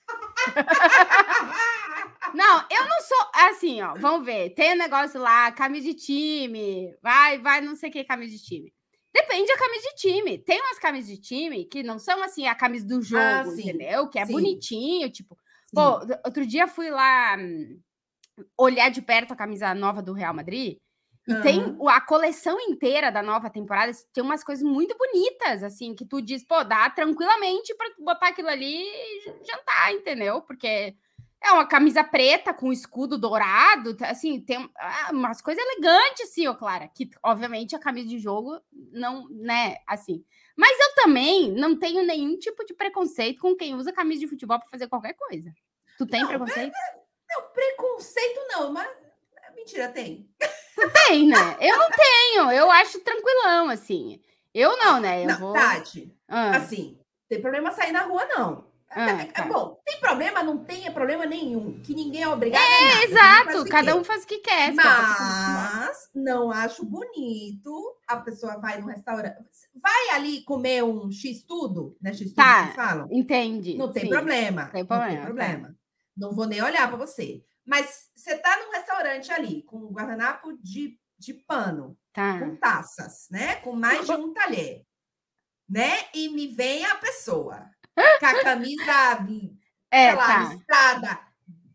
não, eu não sou assim, ó. Vamos ver. Tem um negócio lá, camisa de time. Vai, vai, não sei o que, camisa de time. Depende da camisa de time. Tem umas camisas de time que não são assim a camisa do jogo, ah, entendeu? Que é sim. bonitinho, tipo. Sim. Pô, outro dia fui lá hum, olhar de perto a camisa nova do Real Madrid. E uhum. tem a coleção inteira da nova temporada, tem umas coisas muito bonitas, assim, que tu diz, pô, dá tranquilamente para botar aquilo ali e jantar, entendeu? Porque é uma camisa preta com escudo dourado, assim, tem ah, umas coisas elegantes, assim, ó, Clara, que obviamente a camisa de jogo não, né, assim. Mas eu também não tenho nenhum tipo de preconceito com quem usa camisa de futebol para fazer qualquer coisa. Tu tem não, preconceito? É, não, preconceito não, mas mentira, tem. Tem, né? Eu não tenho, eu acho tranquilão, assim. Eu não, né? Eu não, vou... Tati, ah. assim, tem problema sair na rua, não. Ah, é, tá. Bom, tem problema, não tem problema nenhum, que ninguém é obrigado é, a nada. exato, cada um faz o que quer. Mas não acho bonito a pessoa vai no restaurante, vai ali comer um X tudo, né? X tudo tá, que falam. Entendi. Não tem sim, problema. Tem problema. Não tem problema. Tá. Não vou nem olhar para você. Mas você tá num restaurante ali com um guardanapo de, de pano, tá. com taças, né? Com mais de um talher, né? E me vem a pessoa com a camisa, é, sei lá, tá. listrada,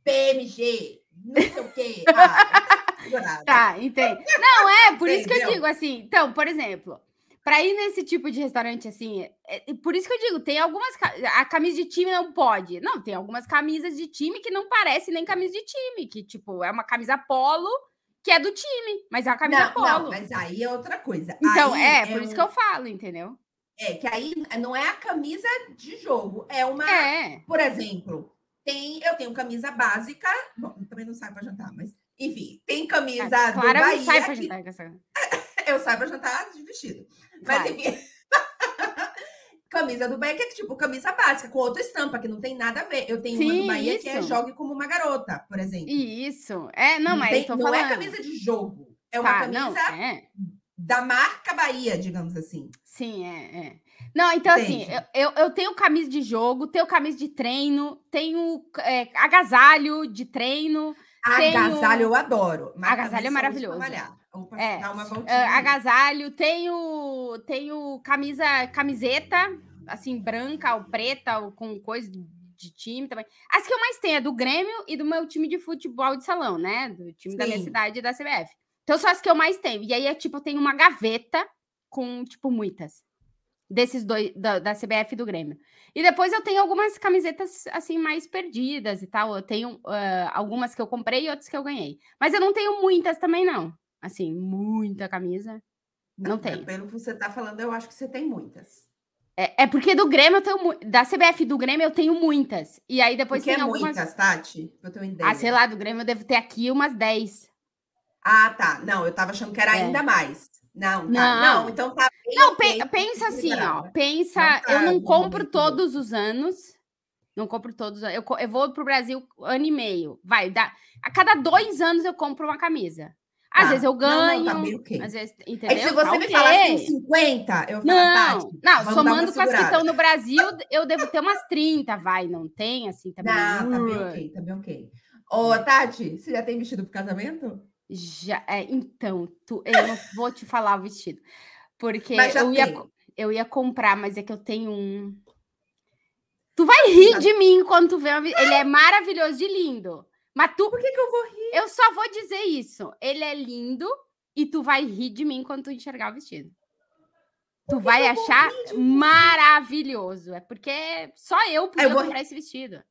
PMG, não sei o quê. Ah, tá, entende. Não, é, por Entendeu? isso que eu digo assim. Então, por exemplo, para ir nesse tipo de restaurante assim, é, por isso que eu digo, tem algumas a camisa de time não pode. Não, tem algumas camisas de time que não parece nem camisa de time, que tipo, é uma camisa polo que é do time, mas é uma camisa Não, polo. não, mas aí é outra coisa. Então, Aí é, por isso um- que eu falo, entendeu? É, que aí não é a camisa de jogo, é uma. É. Por exemplo, tem, eu tenho camisa básica. Bom, também não saio para jantar, mas enfim, tem camisa do Clara Bahia. não sai pra que jantar. Eu saio para jantar de vestido. Mas Claro. enfim. camisa do Bahia, que é tipo camisa básica, com outra estampa, que não tem nada a ver. Eu tenho uma Sim, do Bahia que é isso. jogue como uma garota, por exemplo. Isso. É, não, mas tem- eu não falando. é camisa de jogo. É uma Tá, camisa não, é. Da marca Bahia, digamos assim. Sim, é, é. Não, então assim, Entende? eu, eu, eu tenho camisa de jogo, tenho camisa de treino, tenho é, agasalho de treino, Tenho- Agasalho eu adoro. Agasalho é maravilhoso. É, voltinha. agasalho, tenho, tenho camisa, camiseta, assim, branca ou preta, ou com coisa de time também. As que eu mais tenho é do Grêmio e do meu time de futebol de salão, né? Do time da minha Sim. cidade e da CBF. Então são as que eu mais tenho. E aí é tipo, eu tenho uma gaveta com, tipo, muitas. Desses dois, da, da CBF e do Grêmio. E depois eu tenho algumas camisetas, assim, mais perdidas e tal. Eu tenho ah, algumas que eu comprei e outras que eu ganhei. Mas eu não tenho muitas também, não. Assim, muita camisa. não mas tenho. Pelo que você está falando, eu acho que você tem muitas. É, é porque do Grêmio eu tenho da CBF e do Grêmio eu tenho muitas. E aí depois Porque tem é algumas. muitas, Tati? Eu ter uma ideia. Ah, sei lá, do Grêmio eu devo ter aqui umas 10. Ah, tá. Não, eu tava achando que era É. ainda mais. Não, tá. Não. Não, então tá bem Não, pe- pensa assim, ó. Pensa, Não tá eu não no compro momento todos os anos. Não compro todos. Eu, eu vou pro Brasil ano e meio. Vai, dá. A cada dois anos eu compro uma camisa. Às Tá. vezes eu Não, ganho. não, tá bem ok. Às vezes, É entendeu? que se você Tá me ok. falasse que tem 50, eu falo, Não, Tati, não, somando com as que estão no Brasil, eu devo ter umas 30, vai, não tem assim também. Não, tá bem ok, tá bem ok. Ô, Tati, você já tem vestido pro casamento? Já, é, então, tu, eu não vou te falar o vestido, porque eu ia, tem. eu ia comprar, mas é que eu tenho um. Tu vai rir de mim quando tu vê uma Ele é maravilhoso de lindo. Mas tu, Por que, que eu vou rir? eu só vou dizer isso. Ele é lindo e tu vai rir de mim quando tu enxergar o vestido. Tu vai eu vou achar maravilhoso. É porque só eu podia vou rir. comprar esse vestido.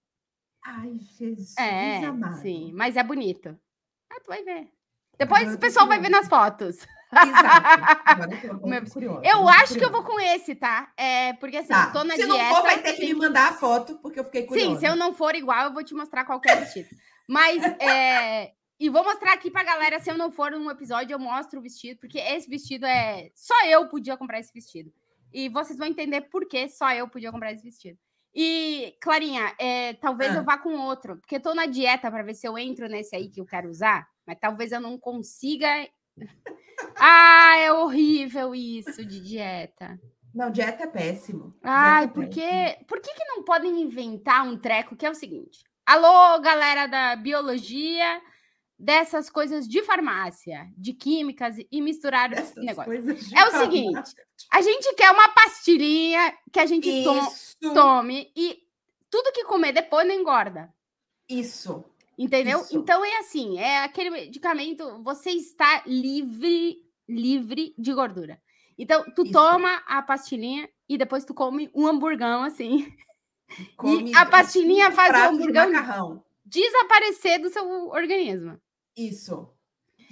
Ai, Jesus É, amado. sim, mas é bonito. Ah, tu vai ver. Depois o pessoal vai ver nas fotos. Exato. Agora eu Meu- Eu acho que eu vou com esse, tá? É, porque assim, Tá. eu tô na Se dieta. não for, vai ter que me mandar a foto, porque eu fiquei curiosa. Sim, se eu não for igual, eu vou te mostrar qualquer vestido. Mas, é, e vou mostrar aqui pra galera, se eu não for num episódio, eu mostro o vestido, porque esse vestido é... Só eu podia comprar esse vestido. E vocês vão entender por que só eu podia comprar esse vestido. E, Clarinha, é, talvez Ah. eu vá com outro, porque eu tô na dieta para ver se eu entro nesse aí que eu quero usar, mas talvez eu não consiga... Ah, é horrível isso de dieta. Não, dieta é péssimo. Ai, Dieta é porque péssimo. por que, que não podem inventar um treco que é o seguinte? Alô, galera da biologia, dessas coisas de farmácia, de químicas e misturar esse Essas negócio. coisas de É o farmácia. seguinte, A gente quer uma pastilhinha que a gente to- tome e tudo que comer depois não engorda. isso. Entendeu? Isso. Então é assim, é aquele medicamento, você está livre, livre de gordura. Então, tu Isso. toma a pastilhinha e depois tu come um hamburgão assim. Come a pastilhinha faz o hamburgão- macarrão. desaparecer do seu organismo. Isso.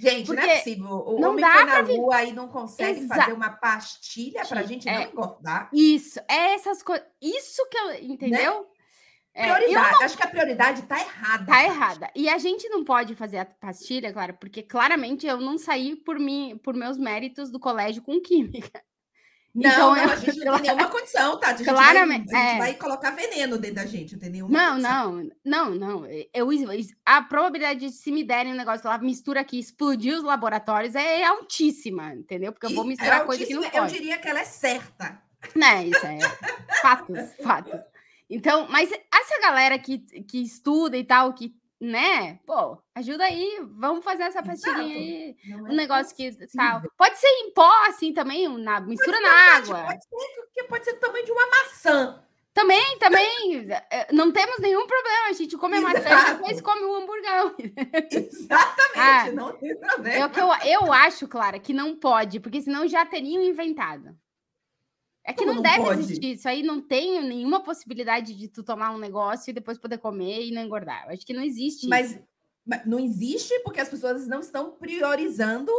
Gente, não é Porque possível. O não homem dá foi na rua e não consegue Exa- fazer uma pastilha pra Sim, gente é. não engordar. Isso, é essas coisas. Isso que eu. Entendeu? É, eu Prioridade. Acho que a prioridade tá errada. Tá errada. E a gente não pode fazer a pastilha, claro, porque claramente eu não saí por mim, por meus méritos do colégio com química. Não, Então, não, eu- a gente não tem nenhuma condição, tá? A gente, Claramente, vai, a gente é. vai colocar veneno dentro da gente, não tem nenhuma Não, condição. não, não, não. Eu, a probabilidade de se me derem um negócio lá, mistura aqui, explodir os laboratórios é altíssima, entendeu? Porque eu vou misturar é coisa que não pode. Eu diria que ela é certa. Né, isso é fatos, fatos. Então, mas essa galera que, que estuda e tal, que, né, pô, ajuda aí, vamos fazer essa pastilhinha aí. Não é Um negócio que tal. Pode ser em pó, assim, também, na, mistura na Verdade, água. Pode ser, que pode ser tamanho de uma maçã. Também, também, eh, não temos nenhum problema. A gente come a maçã e depois come o hamburgão. Exatamente, Ah, não tem É problema. o que eu, eu acho, Clara, que não pode, porque senão já teriam inventado. É que Como não, não deve pode? existir. Isso aí não tem nenhuma possibilidade de tu tomar um negócio e depois poder comer e não engordar. Eu acho que não existe Mas, isso. Não existe porque as pessoas não estão priorizando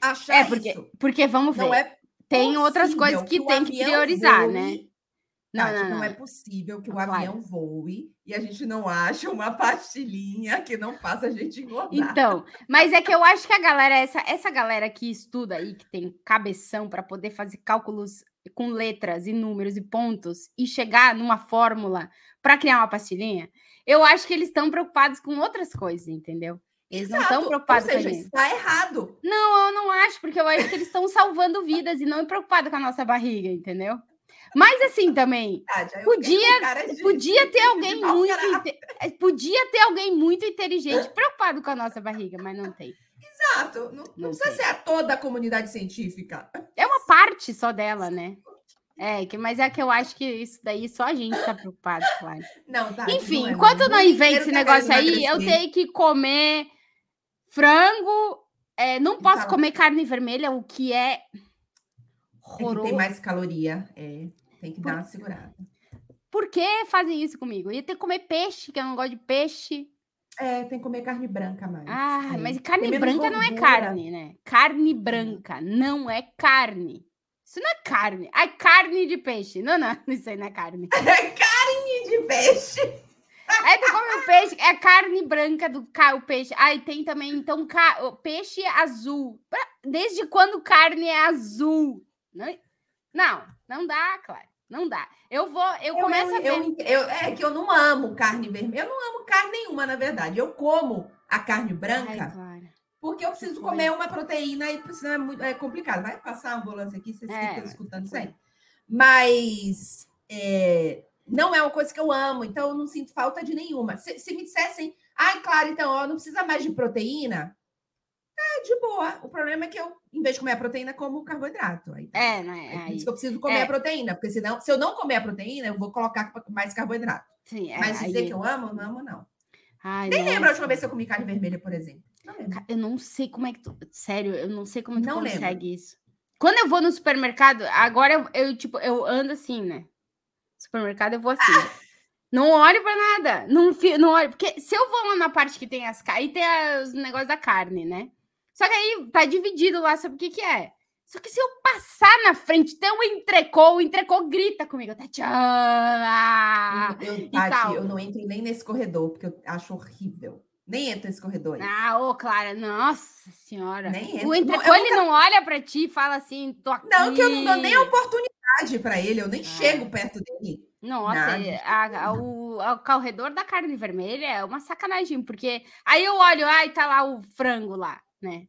achar é porque, isso. Porque vamos ver. Não é tem outras coisas que, que tem que priorizar, voe, né? Não, Tati, não, não, não, é possível que o claro. avião voe e a gente não ache uma pastilhinha que não faça a gente engordar. Então, mas é que eu acho que a galera, essa, essa galera que estuda aí, que tem cabeção para poder fazer cálculos com letras e números e pontos e chegar numa fórmula para criar uma pastilhinha, eu acho que eles estão preocupados com outras coisas, entendeu? Eles Exato. não estão preocupados Ou seja, com gente. Está errado. Não, eu não acho, porque eu acho que eles estão salvando vidas e não preocupados com a nossa barriga, entendeu? Mas assim também, podia, podia ter alguém muito é, podia ter alguém muito inteligente preocupado com a nossa barriga, mas não tem. Exato, não, não, não precisa tem. ser a toda a comunidade científica. É uma parte só dela, né? É, que, mas é que eu acho que isso daí só a gente tá preocupado, claro. Não, tá. Enfim, não é, enquanto não inventa esse negócio aí, eu tenho que comer frango. É, não posso comer carne vermelha, o que é horroroso. É que tem mais caloria, é. Tem que Por... dar uma segurada. Por que fazem isso comigo? Ia ter que comer peixe, que eu não gosto de peixe. É, tem que comer carne branca mais. Ah, é. mas carne branca não é carne, né? Carne branca não é carne. Isso não é carne. É carne de peixe. Não, não, isso aí não é carne. É carne de peixe. Aí tu come o peixe, é carne branca do o peixe. Aí tem também, então, ca, peixe azul. Desde quando carne é azul? Não, não, não dá, claro. Não dá. Eu vou, eu, eu começo eu, a ver. Eu, é que eu não amo carne vermelha. Eu não amo carne nenhuma, na verdade. Eu como a carne branca. Ai. Porque eu preciso comer uma proteína e senão é muito é complicado. Vai passar a ambulância aqui, vocês é, ficam escutando isso aí. Mas é, não é uma coisa que eu amo, então eu não sinto falta de nenhuma. Se, se me dissessem, ai, claro, então, ó, não precisa mais de proteína, é de boa. O problema é que eu, em vez de comer a proteína, como carboidrato. Aí, é, não é? por isso que eu preciso comer é. a proteína, porque senão, se eu não comer a proteína, eu vou colocar mais carboidrato. Sim, é, Mas dizer aí... que eu amo, não amo, não. Ai, Nem lembro a última vez que eu comi carne vermelha, por exemplo. Não eu não sei como é que tu. Sério, eu não sei como é que tu não consegue lembro. isso. Quando eu vou no supermercado, agora eu, eu, tipo, eu ando assim, né? Supermercado eu vou assim. Ah. Não olho para nada. Não, não olho. Porque se eu vou lá na parte que tem as. Aí tem os negócios da carne, né? Só que aí tá dividido lá sobre o que que é. Só que se eu passar na frente, tem um entrecô, o entrecô grita comigo, Tatiana! Eu, eu, Tati, eu não entro nem nesse corredor, porque eu acho horrível. Nem entro nesse corredor aí. Ah, ô, Clara, nossa senhora. Nem entro. O entrecô, não, ele nunca... não olha para ti e fala assim, tô aqui. Não, que eu não dou nem oportunidade para ele, eu nem ah. chego perto dele. Nossa, a, a, o, o corredor da carne vermelha é uma sacanagem, porque aí eu olho, ai, tá lá o frango lá né?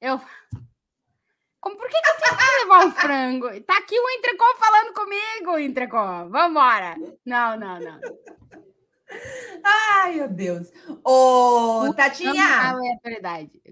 Eu. Como, por que, que eu tenho que levar o frango? Tá aqui o entrecô falando comigo, entrecô. Vambora. Não, não, não. Ai, meu Deus. Ô, Tatinha.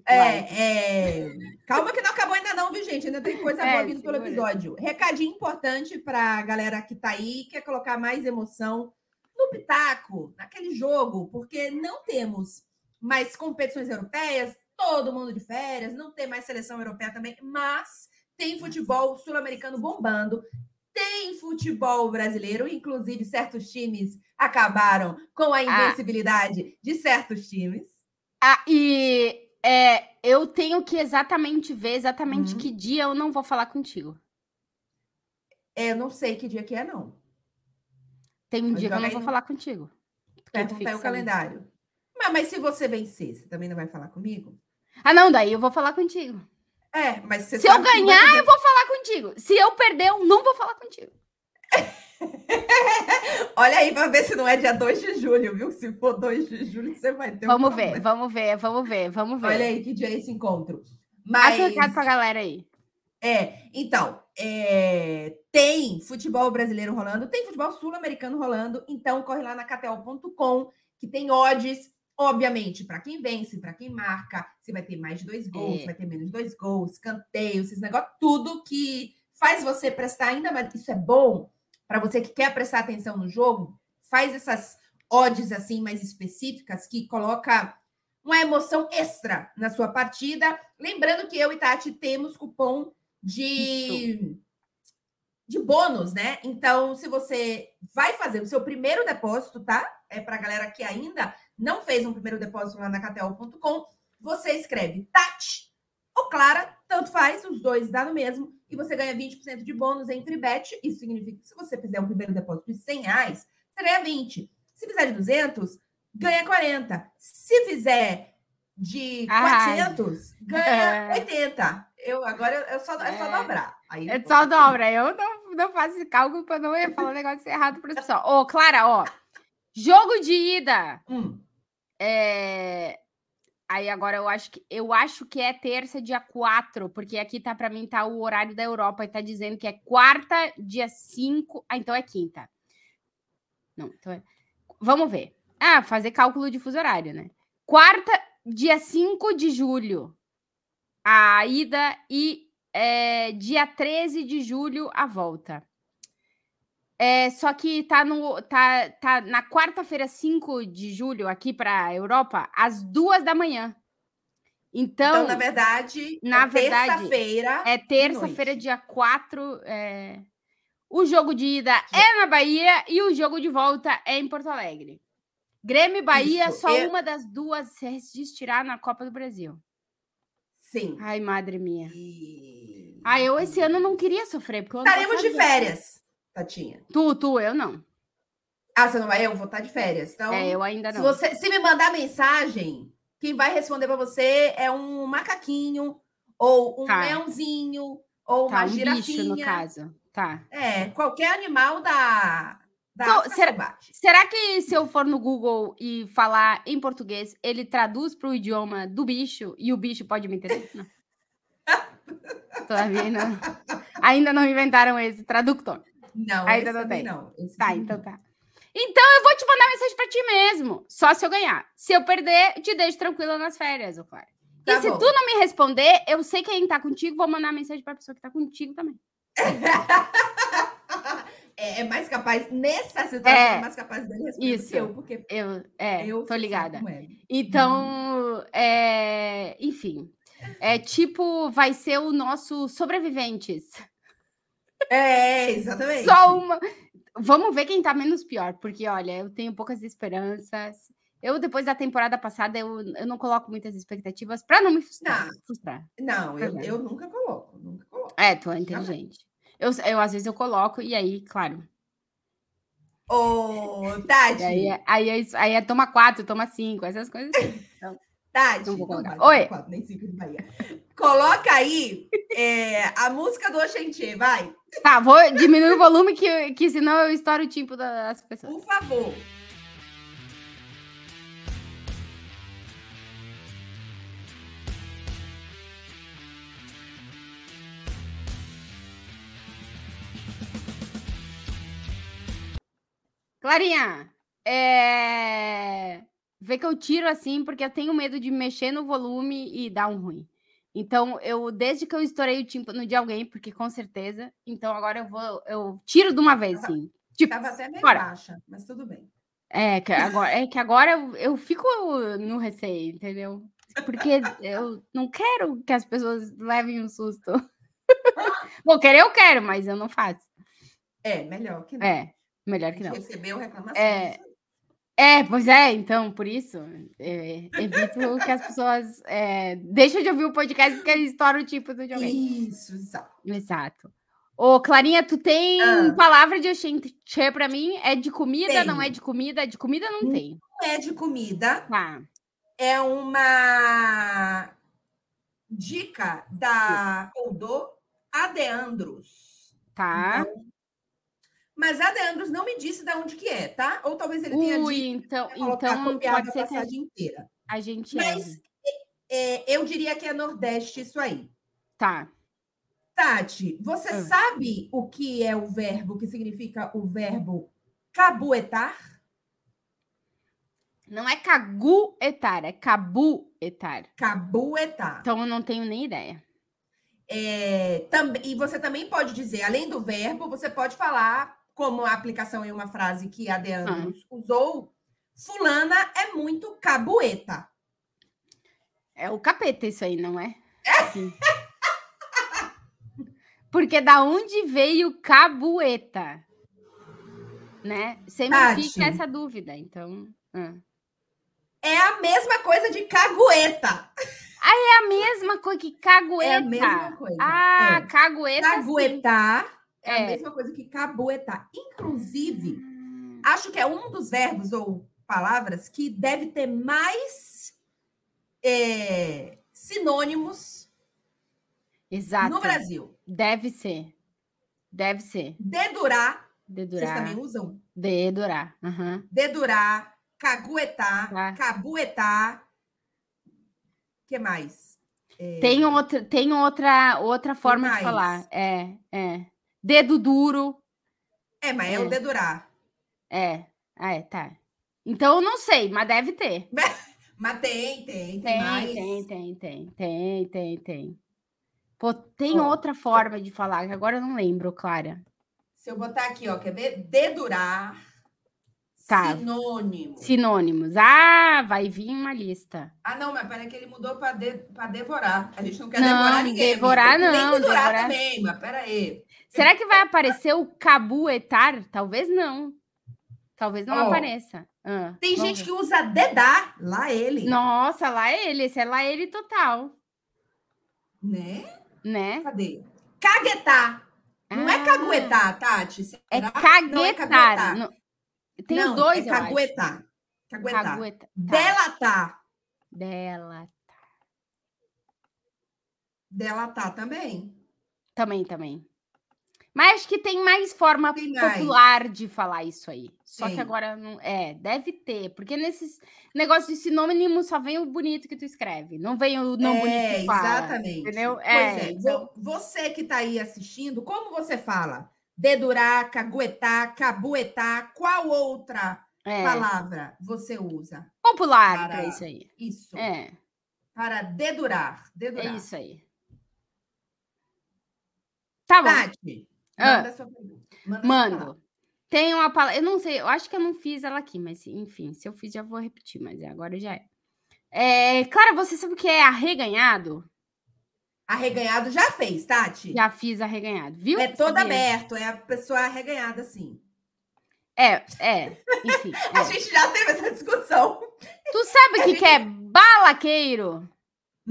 É, é, é, Calma que não acabou ainda não, viu, gente? Ainda tem coisa é, boa vindo pelo episódio. Recadinho importante para a galera que tá aí, quer colocar mais emoção no Pitaco, naquele jogo, porque não temos mais competições europeias, todo mundo de férias, não tem mais seleção europeia também, mas tem futebol sul-americano bombando, tem futebol brasileiro, inclusive certos times acabaram com a ah. invencibilidade ah. de certos times. Ah, e é, eu tenho que exatamente ver exatamente uhum. que dia eu não vou falar contigo. É, eu não sei que dia que é, não. Tem um dia que eu não vou falar contigo. Perguntar o calendário. Mas, mas se você vencer, você também não vai falar comigo? Ah, não, daí eu vou falar contigo. É, mas Se eu ganhar, eu vou falar contigo. Se eu perder, eu não vou falar contigo. Olha aí para ver se não é dia 2 de julho, viu? Se for 2 de julho, você vai ter Vamos um ver, vamos ver, vamos ver, vamos ver. Olha aí que dia é esse encontro. Mas... Passa o recado pra galera aí. É, então, é, tem futebol brasileiro rolando, tem futebol sul-americano rolando, então corre lá na KTO.com, que tem odds Obviamente, para quem vence, para quem marca, se vai ter mais de dois gols, é. vai ter menos de dois gols, canteio, esses negócios, tudo que faz você prestar ainda mais. Isso é bom para você que quer prestar atenção no jogo, faz essas odds assim mais específicas que coloca uma emoção extra na sua partida. Lembrando que eu e Tati temos cupom de. De bônus, né? Então, se você vai fazer o seu primeiro depósito, tá? É para a galera que ainda não fez um primeiro depósito lá na KTO.com, você escreve Tati ou Clara, tanto faz, os dois dá no mesmo, e você ganha 20% de bônus em free bet. Isso significa que se você fizer um primeiro depósito de 100 reais, você ganha 20. Se fizer de 200, ganha 40. Se fizer de 400, ganha 80. Eu agora eu só, é só é. dobrar. Aí é só dobra. Eu não, não faço esse cálculo para não falar um negócio errado para o pessoal. Ô, Clara, ó. Jogo de ida. Hum. É... Aí agora eu acho que eu acho que é terça, dia 4, porque aqui tá para mim tá o horário da Europa e tá dizendo que é quarta, dia 5. Ah, então é quinta. Não, então é... Vamos ver. Ah, fazer cálculo de fuso horário, né? Quarta, dia 5 de julho, a ida e é, dia 13 de julho a volta. É, só que tá, no, tá, tá na quarta-feira, 5 de julho, aqui para a Europa, às duas da manhã. Então, então na verdade, na é terça-feira. É terça-feira, dia 4. É... O jogo de ida é na Bahia e o jogo de volta é em Porto Alegre. Grêmio e Bahia, Isso, só eu... uma das duas se resistirá na Copa do Brasil. Sim. Ai, madre minha. E... Ah, eu esse ano não queria sofrer. Porque Estaremos de férias, Tatinha. Tu, tu, eu não. Ah, você não vai? Eu vou estar de férias. Então, é, eu ainda não. Se, você, se me mandar mensagem, quem vai responder para você é um macaquinho, ou um tá. leãozinho, ou tá, uma um girafinha. Bicho, no caso. Tá. É, qualquer animal da, então, será, será, que se eu for no Google e falar em português, ele traduz para o idioma do bicho e o bicho pode me entender? Não. Todavia não. Ainda não inventaram esse tradutor. Não, ainda não tem. Não. tá, então tá. Então eu vou te mandar mensagem para ti mesmo, só se eu ganhar. Se eu perder, te deixo tranquila nas férias, ô Clara. Tá e se tu não me responder, eu sei quem tá contigo, vou mandar mensagem para a pessoa que tá contigo também. é, é, mais capaz, nessa situação, é, é mais capaz dele responder isso, eu, porque eu, é, eu tô ligada. Então, hum. é, enfim, é tipo, vai ser o nosso sobreviventes. É, exatamente. Só uma. Vamos ver quem tá menos pior, porque olha, eu tenho poucas esperanças. Eu, depois da temporada passada, eu, eu não coloco muitas expectativas para não me frustrar. Não, frustrar. não eu, eu nunca coloco, nunca coloco. É, tu é inteligente. Eu, eu, às vezes, eu coloco e aí, claro. Ô, oh, Tati. aí, é, aí, é, aí é toma quatro, toma cinco, essas coisas assim. Então, Tati. Não vou colocar. Não Oi. Quatro, nem cinco de Bahia. Coloca aí é, a música do Oxentê, vai. Tá, vou diminuir o volume, que, que senão eu estouro o timpo das pessoas. Por favor. Clarinha, é... vê que eu tiro assim, porque eu tenho medo de mexer no volume e dar um ruim. Então, eu, desde que eu estourei o tímpano de alguém, porque com certeza, então agora eu vou, eu tiro de uma vez, tava, assim. Tipo, tava até meio fora. baixa, mas tudo bem. É que agora, é que agora eu, eu fico no receio, entendeu? Porque eu não quero que as pessoas levem um susto. Bom, querer eu quero, mas eu não faço. É, melhor que não. É. Melhor que não. Recebeu reclamação. É, é, pois é, então, por isso, é, evito que as pessoas é, deixem de ouvir o podcast porque eles estouram o tipo do jogo. Isso, exato. Exato. Ô, Clarinha, tu tem ah. palavra de Oxente para mim? É de comida, tem. não é de comida? De comida não, não tem. Não é de comida. Tá. É uma dica da Oldô Adeandros. Tá. Então, mas a Deandros não me disse de onde que é, tá? Ou talvez ele tenha Ui, dito então, então pode ser a passagem inteira. A gente Mas é, é, eu diria que é Nordeste isso aí. Tá. Tati, você ah. sabe o que é o verbo, que significa o verbo cabuetar? Não é caguetar, é cabuetar. Cabuetar. Então eu não tenho nem ideia. É, e você também pode dizer, além do verbo, você pode falar como a aplicação em uma frase que a Deandros ah. usou, fulana é muito cabueta. É o capeta isso aí, não é? É. Porque da onde veio cabueta? Né? Sempre Tati. fica essa dúvida, então. ah. É a mesma coisa de cagueta. É a mesma coisa que cagueta. É a mesma coisa. Ah, É. cagueta. Caguetar é, a É. mesma coisa que cabuetar. Inclusive, Hum, acho que é um dos verbos ou palavras que deve ter mais é, sinônimos Exato. no Brasil. Deve ser. Deve ser. Dedurar, vocês Dedurar. também usam? Dedurar. aham. Dedurar, caguetar, Tá. cabuetar. O que mais? É, Tem outra, tem outra, outra forma de falar. É, é. Dedo duro. É, mas é, o É. dedurar. É. Ah, é, tá. Então eu não sei, mas deve ter. Mas tem, tem, tem, Tem, mais. tem, tem, tem, tem, tem, tem. Pô, tem Ó. outra forma de falar, que agora eu não lembro, Clara. Se eu botar aqui, ó, quer ver? Dedurar. Tá. Sinônimo. Sinônimos. Ah, vai vir uma lista. Ah, não, mas peraí que ele mudou para de, pra devorar. A gente não quer Não, devorar ninguém. devorar não, Nem devorar devorar- também, mas peraí. Será que vai aparecer o cabuetar? Talvez não. Talvez não Ó, apareça. Ah, Tem gente ver. que usa dedar, lá ele. Nossa, lá ele. Esse é lá ele total. Né? Né? Cadê? Caguetar. Não é Ah, caguetar, Tati? Será? É Não é caguetar. caguetar. Não- Tem não, os dois, é eu acho. caguetar. Caguetar. Cagueta. Tá. Delatar. Dela. Delatar também. Também, também. Mas acho que tem mais forma Tem mais. popular de falar isso aí. Só que agora não. É, deve ter. Porque nesses negócios de sinônimo só vem o bonito que tu escreve. Não vem o não bonito é, que fala. exatamente. entendeu? Pois É, é. então- vo- Você que está aí assistindo, como você fala? Dedurar, caguetar, cabuetar, qual outra É, palavra você usa? popular para- isso aí. Isso. É, Para dedurar. é Dedurar. isso aí. Tá bom. Tati, Ah. manda sua pergunta. Manda sua Mando. Tem uma palavra. Eu não sei, eu acho que eu não fiz ela aqui, mas enfim, se eu fiz, já vou repetir, mas agora já é. é Clara, você sabe o que é arreganhado? Arreganhado já fez, Tati? Já fiz arreganhado, viu? É todo Sabia? aberto, é a pessoa arreganhada assim. É, é. Enfim. A é. gente já teve essa discussão. Tu sabe o que, que é balaqueiro?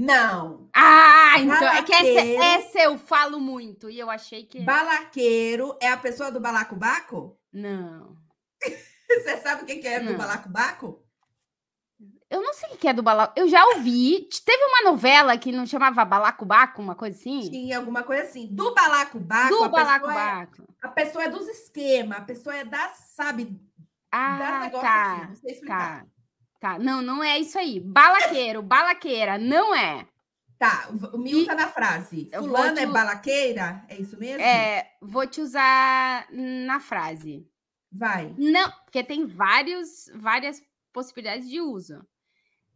Não. Ah, então é que essa, Balaqueiro. essa eu falo muito e eu achei que. Balaqueiro é a pessoa do balacobaco? Não. Você sabe o que é do Não. balacobaco? Eu não sei o que é do balaco. Eu já ouvi. Teve uma novela que não chamava Balacobaco, uma coisa assim? Tinha alguma coisa assim. Do balacobaco, Do a, pessoa é, Balacobaco. a pessoa é dos esquemas, a pessoa é das, sabe, Ah, tá. assim, não sei explicar. Tá. Tá. Não, não é isso aí. Balaqueiro, balaqueira, não é. Tá, o- E- usa na frase. Fulano te é balaqueira? É isso mesmo? É, vou te usar na frase. Vai. Não, porque tem vários, várias possibilidades de uso.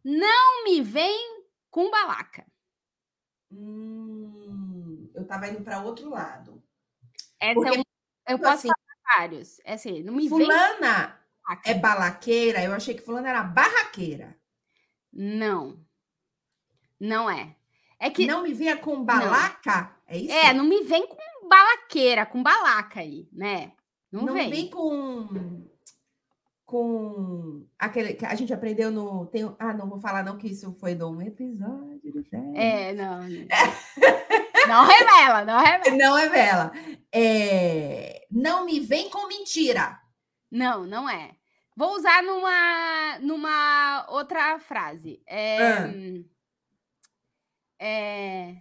Não me vem com balaca. Hum, eu tava indo para outro lado. Essa Porque, é um, eu tipo posso assim, falar vários. É assim, não me vem Fulana balaca. É balaqueira? Eu achei que fulana era barraqueira. Não. Não é. É que Não me vinha com balaca? É isso? é, não me vem com balaqueira, com balaca aí, né? Não, não vem. me vem com com aquele que a gente aprendeu no tem, ah não vou falar não que isso foi de um episódio férias. É, não. Não revela, não revela. não é vela é, não me vem com mentira Não, não é. Vou usar numa, numa outra frase. É, Ah. é,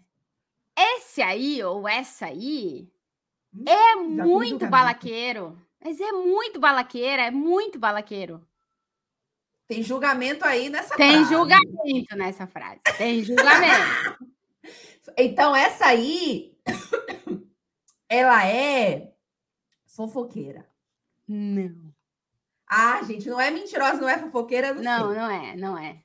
esse aí ou essa aí Hum, é muito balaqueiro. Mas é muito balaqueira, é muito balaqueiro. tem julgamento aí nessa Tem frase. julgamento nessa frase. Tem julgamento. então essa aí ela é fofoqueira não. ah gente não é mentirosa não é fofoqueira não, Não, sei. não é, não é.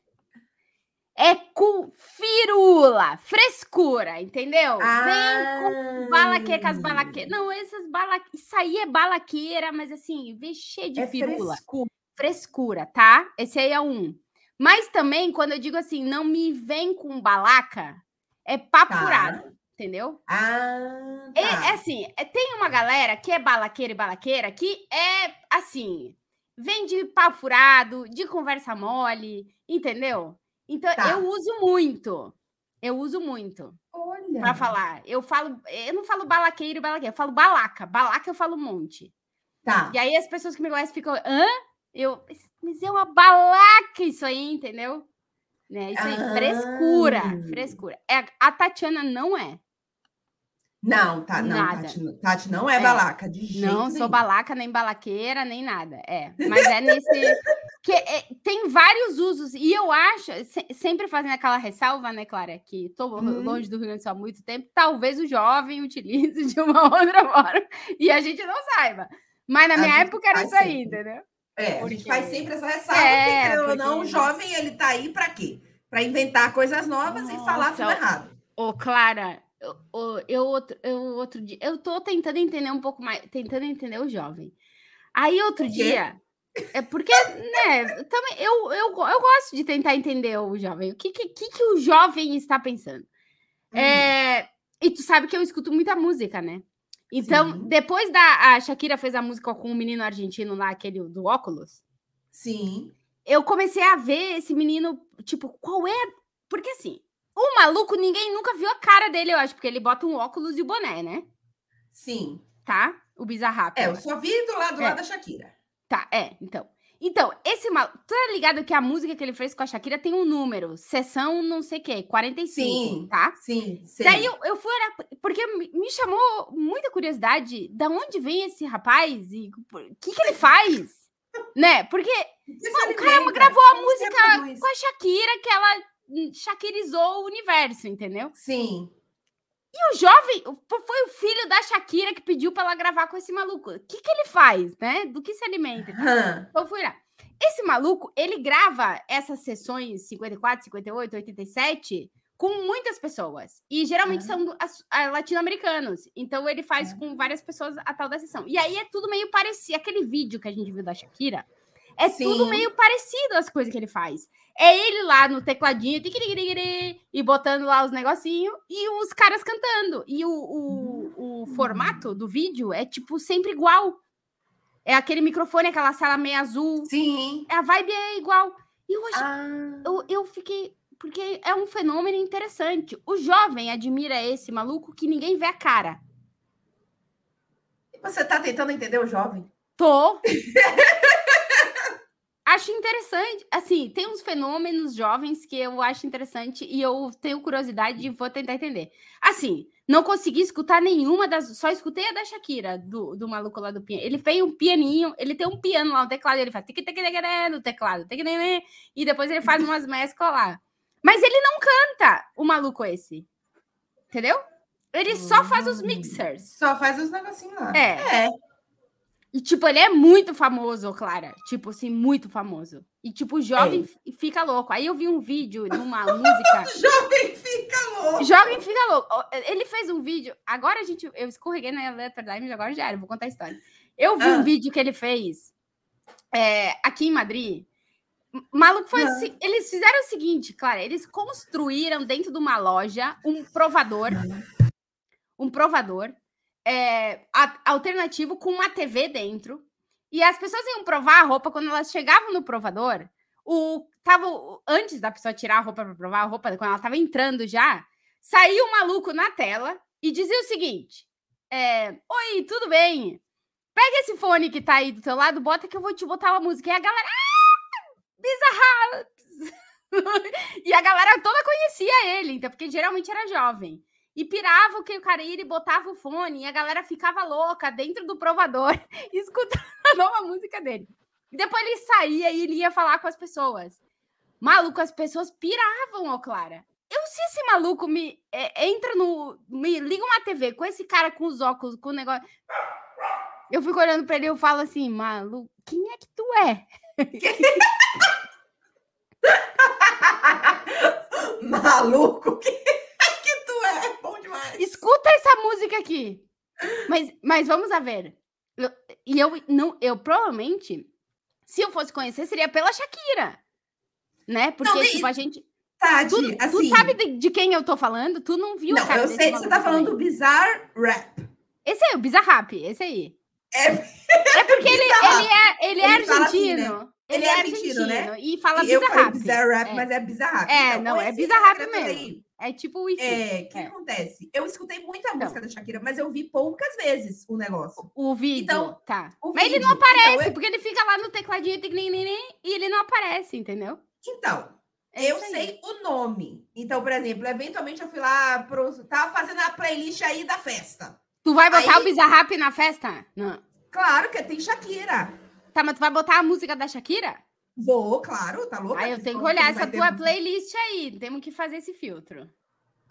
É com firula, frescura, entendeu? Vem com balaqueira, com as Ah, balaqueiras. Não, essas balaqueiras. Isso aí é balaqueira, mas assim, vem cheio de é firula. frescura. Frescura, tá? Esse aí é um. Mas também, quando eu digo assim, não me vem com balaca, é papo Tá. furado, entendeu? Ah, É, tá. é assim, é- tem uma galera que é balaqueira e balaqueira que é assim, vem de pau furado, de conversa mole, entendeu? Então Tá. eu uso muito. Eu uso muito Olha. pra falar. Eu falo, eu não falo balaqueiro e balaqueira, eu falo balaca. Balaca eu falo um monte. Tá. E aí as pessoas que me conhecem ficam, hã? Eu, mas é uma balaca isso aí, entendeu? Né? Isso aí, Ah. frescura, frescura. É, a Tatiana não é. Não, tá, não, Nada. Tati, não- Tati não é, É. balaca, de jeito Não sou nenhum. balaca, nem balaqueira, nem nada. É, mas é nesse. que é- tem vários usos, e eu acho, se- sempre fazendo aquela ressalva, né, Clara, que estou Uhum. longe do Rio Grande do Sul há muito tempo, talvez o jovem utilize de uma outra forma e a gente não saiba. Mas na A minha época era isso aí, sempre. entendeu? É, a gente Porque- faz sempre essa ressalva, É, porque, ou não, o porque- jovem, ele tá aí para quê? Para inventar coisas novas e falar tudo Nossa, errado. Ô, Clara, eu, eu, eu outro, eu outro dia, eu tô tentando entender um pouco mais, tentando entender o jovem. Aí outro dia, é porque, né, também eu, eu, eu gosto de tentar entender o jovem. O que que, que, o jovem está pensando? Hum. É, e tu sabe que eu escuto muita música, né? Então, Sim. depois da a Shakira fez a música com o menino argentino lá, aquele do óculos, Sim. eu comecei a ver esse menino, tipo, qual é? Porque assim, o maluco, ninguém nunca viu a cara dele, eu acho, porque ele bota um óculos e o boné, né? Sim. Tá? O bizarrap. É, eu só vi do lado, do É. lado da Shakira. Tá, é, então. Então, esse maluco. Tu tá ligado que a música que ele fez com a Shakira tem um número, sessão não sei o quê, 45, Sim. tá? Sim, sei. Daí eu, eu fui olhar, porque me chamou muita curiosidade da onde vem esse rapaz e o que, que ele faz, né? Porque o cara gravou a música com a Shakira, que ela shakirizou o universo, entendeu? Sim. E o jovem foi o filho da Shakira que pediu pra ela gravar com esse maluco. O que, que ele faz, né? Do que se alimenta? Hã. Então fui lá. Esse maluco, ele grava essas sessões 54, 58, 87 com muitas pessoas. E geralmente são ah, latino-americanos. Então ele faz com várias pessoas a tal da sessão. E aí é tudo meio parecido. Aquele vídeo que a gente viu da Shakira é tudo Sim. meio parecido as coisas que ele faz. É ele lá no tecladinho e botando lá os negocinhos e os caras cantando. E o, o, o formato do vídeo é tipo sempre igual. É aquele microfone, aquela sala meio azul. Sim. A vibe é igual. E eu, achei, Ah. eu, eu fiquei. Porque é um fenômeno interessante. O jovem admira esse maluco que ninguém vê a cara. Você tá tentando entender o jovem? Tô. acho interessante. Assim, tem uns fenômenos jovens que eu acho interessante e eu tenho curiosidade e vou tentar entender. Assim, não consegui escutar nenhuma das. Só escutei a da Shakira, do, do maluco lá do piano. Ele fez um pianinho, ele tem um piano lá no teclado, ele faz tic tic tic no teclado, tic, e depois ele faz umas mesclas lá. Mas ele não canta, o maluco esse. Entendeu? Ele só faz os Hum. mixers. Só faz os negocinhos lá. É. É. E, tipo, ele é muito famoso, Clara. Tipo, assim, muito famoso. E, tipo, o jovem É. fica louco. Aí eu vi um vídeo de uma música. Jovem fica louco. jovem fica louco. Ele fez um vídeo. Agora a gente. Eu escorreguei na Letter Diamond, agora já era. Vou contar a história. Eu vi Ah. um vídeo que ele fez é, aqui em Madrid. Maluco foi Ah. assim. Eles fizeram o seguinte, Clara. Eles construíram dentro de uma loja um provador. Um provador é, a- alternativo com uma TV dentro. E as pessoas iam provar a roupa quando elas chegavam no provador. O tava o- antes da pessoa tirar a roupa para provar a roupa, quando ela estava entrando já, saiu um maluco na tela e dizia o seguinte: é, Oi, tudo bem? Pega esse fone que tá aí do teu lado, bota que eu vou te botar uma música. E a galera, ah, bizarra! e a galera toda conhecia ele, então, porque geralmente era jovem. E pirava o que o cara ia e botava o fone, e a galera ficava louca dentro do provador, escutando a nova música dele. E depois ele saía e ele ia falar com as pessoas. Maluco, as pessoas piravam, ó, Clara. Eu, se esse maluco me é, entra no. me liga uma TV com esse cara com os óculos, com o negócio. Eu fico olhando pra ele e eu falo assim, maluco, quem é que tu é? Maluco, que, que tu é? Bom demais. Escuta essa música aqui. Mas, mas vamos a ver. Eu- e eu não, eu provavelmente, se eu fosse conhecer, seria pela Shakira. Né? Porque, nem- tipo, a gente. Tati, Tu, tu assim. sabe de, de quem eu tô falando? Tu não viu, Não, cara, eu sei que você tá falando do. Bizarre Rap. Esse aí, o Bizarrap, esse aí. É, É porque ele, ele é, ele é Ele fala assim, argentino. Ele é argentino, né? E fala E eu falei Bizarrap. É. mas é Bizarrap. É, Então, não, é Bizarrap mesmo. É tipo o. É, o que É. acontece? Eu escutei muita Então. música da Shakira, mas eu vi poucas vezes o negócio. O vídeo, Então, tá. O Mas ele vídeo. não aparece, Então, eu- porque ele fica lá no tecladinho e ele não aparece, entendeu? então, É eu sei o nome. Então, por exemplo, eventualmente eu fui lá, pro, tava fazendo a playlist aí da festa. Tu vai botar Aí- o Bizarrap na festa? Não. Claro que tem Shakira. Tá, mas tu vai botar a música da Shakira? Vou, claro, tá louca? Aí eu Você tenho que olhar essa vai ter- tua playlist aí. Temos que fazer esse filtro.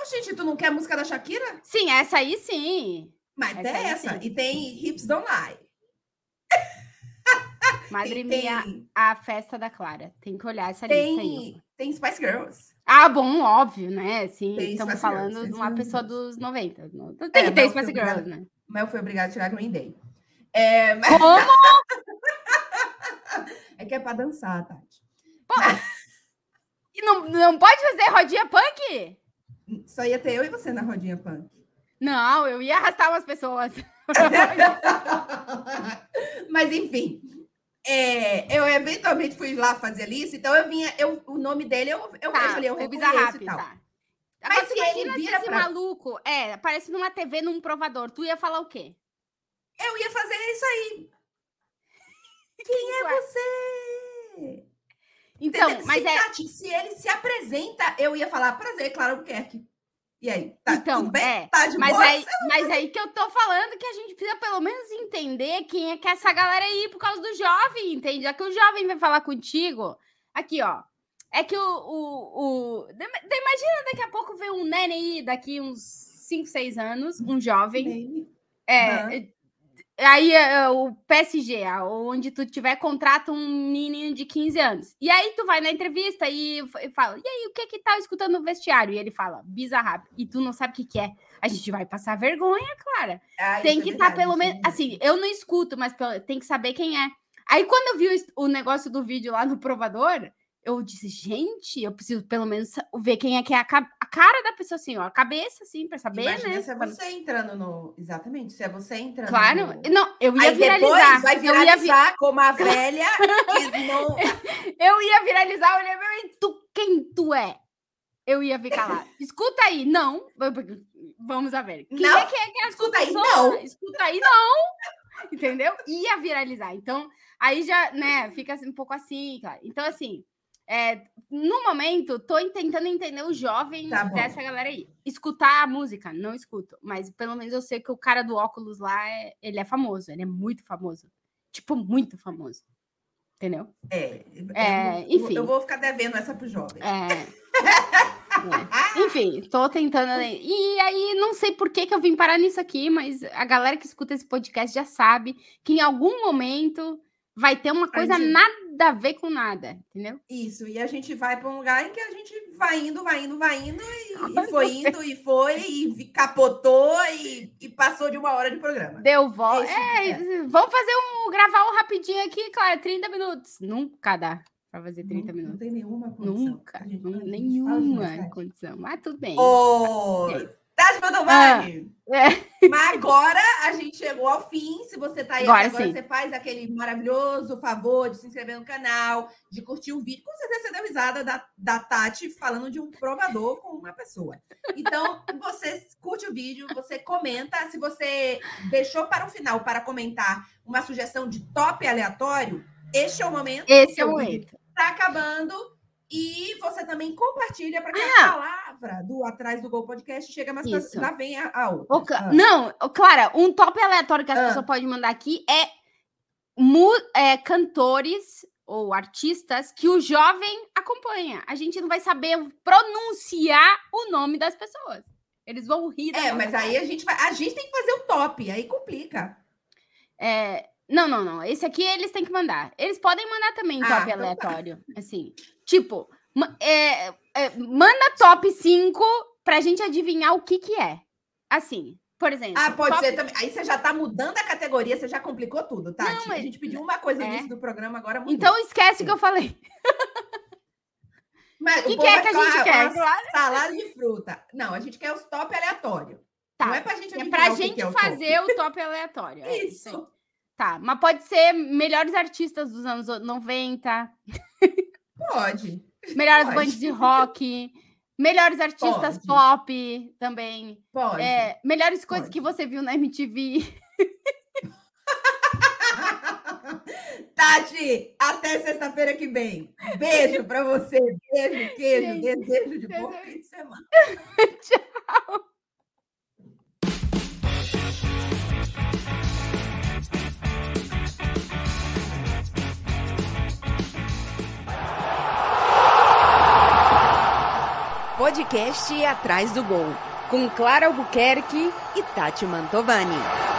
Ô, Gente, tu não quer a música da Shakira? Sim, essa aí sim. Mas Essa tem aí essa. sim. E tem Hips Don't Lie. Madre E Mia, tem, a festa da Clara. Tem que olhar essa lista aí. tem, tem Spice Girls. Ah, bom, óbvio, né? Sim, Tem estamos Spice falando Girls, de tem uma pessoa dos 90. Não- Tem É, que ter Spice Girls, obrigada. né? Mas eu fui obrigada a tirar Green Day. É, mas- Como? é que é pra dançar, Tati. E não, não pode fazer rodinha punk? Só ia ter eu e você na rodinha punk. Não, eu ia arrastar umas pessoas. Mas enfim, é, eu eventualmente fui lá fazer lista, então eu vinha, eu, o nome dele eu, eu Tá, vejo ali, eu reconheço e tal. tá. Mas Agora, tu se ele vira esse pra- maluco é, aparece numa TV, num provador, tu ia falar o quê? Eu ia fazer isso aí. Quem é você? Então, Entendeu? mas se, é. Tati, se ele se apresenta, eu ia falar prazer, Clara Albuquerque. E aí, tá Então, tudo bem? é, Tá de Mas boa? aí, mas aí que eu tô falando que a gente precisa pelo menos entender quem é que é essa galera aí por causa do jovem, entende? Já que o jovem vai falar contigo. Aqui, ó. É que o. o, o... Imagina daqui a pouco ver um neném aí, daqui uns 5, 6 anos, um jovem. Bem, É, Aham. É, aí é, o PSG, onde tu tiver contrato um menino de 15 anos. E aí tu vai na entrevista e, fala: "E aí, o que que tá escutando no vestiário?" E ele fala: "Bizarrap". E tu não sabe o que que é. A gente vai passar vergonha, Clara. ah, tem que é estar verdade, pelo é menos assim, eu não escuto, mas tem que saber quem é. Aí quando eu vi o, o negócio do vídeo lá no provador, eu disse: "Gente, eu preciso pelo menos ver quem é que é a cara da pessoa assim, ó, a cabeça assim, para saber, Imagina né?" se é Pra- você entrando no. Exatamente, se é você entrando Claro, no. não, eu ia Aí viralizar. depois vai eu, ia, vi- viralizar como a velha não. eu ia viralizar, eu olhei pra mim, tu, quem tu é? Eu ia ficar lá. Escuta aí, não. Vamos a ver. Quem Não. é que é que é Escuta aí, não. Escuta aí, não. Entendeu? Ia viralizar. Então, aí já, né, fica assim, um pouco assim, cara. Então, assim, é, no momento, tô tentando entender o jovem Tá dessa galera aí. Escutar a música, não escuto. Mas pelo menos eu sei que o cara do óculos lá, é- ele é famoso. Ele é muito famoso. Tipo, muito famoso. Entendeu? É, É, eu, enfim. Eu vou ficar devendo essa pro jovem. É. É. Enfim, tô tentando. E aí, não sei por que, que eu vim parar nisso aqui, mas a galera que escuta esse podcast já sabe que em algum momento vai ter uma coisa gente- nada a ver com nada, entendeu? Isso, e a gente vai para um lugar em que a gente vai indo, vai indo, vai indo, e, e foi indo, e foi, e capotou, e, e passou de uma hora de programa. Deu volta. Esse- É, vamos fazer um. gravar um rapidinho aqui, claro, 30 minutos. Nunca dá pra fazer 30 não, minutos. Não tem nenhuma condição. Nunca, gente- fala nenhuma condição. Mas tudo bem. Aí? Tati Mandomani, É. mas agora a chegou ao fim. Se você tá aí Agora agora, você faz aquele maravilhoso favor de se inscrever no canal, de curtir o vídeo. Com certeza você deu risada da, da Tati falando de um provador com uma pessoa. Então, você curte o vídeo, você comenta. Se você deixou para o final para comentar uma sugestão de top aleatório, este é o momento. Esse é o momento. Está acabando. E você também compartilha para que Ah! a palavra do Atrás do Gol Podcast chega mais. Isso. Lá vem a, a outra. Ah. Não, Clara, um top aleatório que as Ah. pessoas podem mandar aqui é, mu- é, cantores ou artistas que o jovem acompanha. A gente não vai saber pronunciar o nome das pessoas. Eles vão rir. É, mas aí a gente vai. A gente tem que fazer o top, aí complica. É, não, não, não. Esse aqui eles têm que mandar. Eles podem mandar também Ah, top então tá. aleatório. Assim, tipo, é, é, manda top 5 pra gente adivinhar o que que é. Assim, por exemplo. Ah, pode top- ser também. Aí você já tá mudando a categoria, você já complicou tudo, tá? Não, mas- A gente pediu uma coisa no É. início do programa, agora mudou. Então esquece o que eu falei. Mas que o que é povo que a gente quer? "Ah, Salada de fruta. Não, a gente quer os top aleatório. Tá. Não é pra gente É pra o que gente que é o top. fazer o top aleatório. é Isso. aí. Tá, mas pode ser melhores artistas dos anos 90, Pode. melhores Pode. bandas de rock, melhores artistas Pode. pop também. Pode. É, melhores coisas Pode. que você viu na MTV. Tati, até sexta-feira que vem. Beijo pra você. Beijo, queijo, Gente, desejo de bom desejo- fim de semana. Podcast Atrás do Gol, com Clara Albuquerque e Tati Mantovani.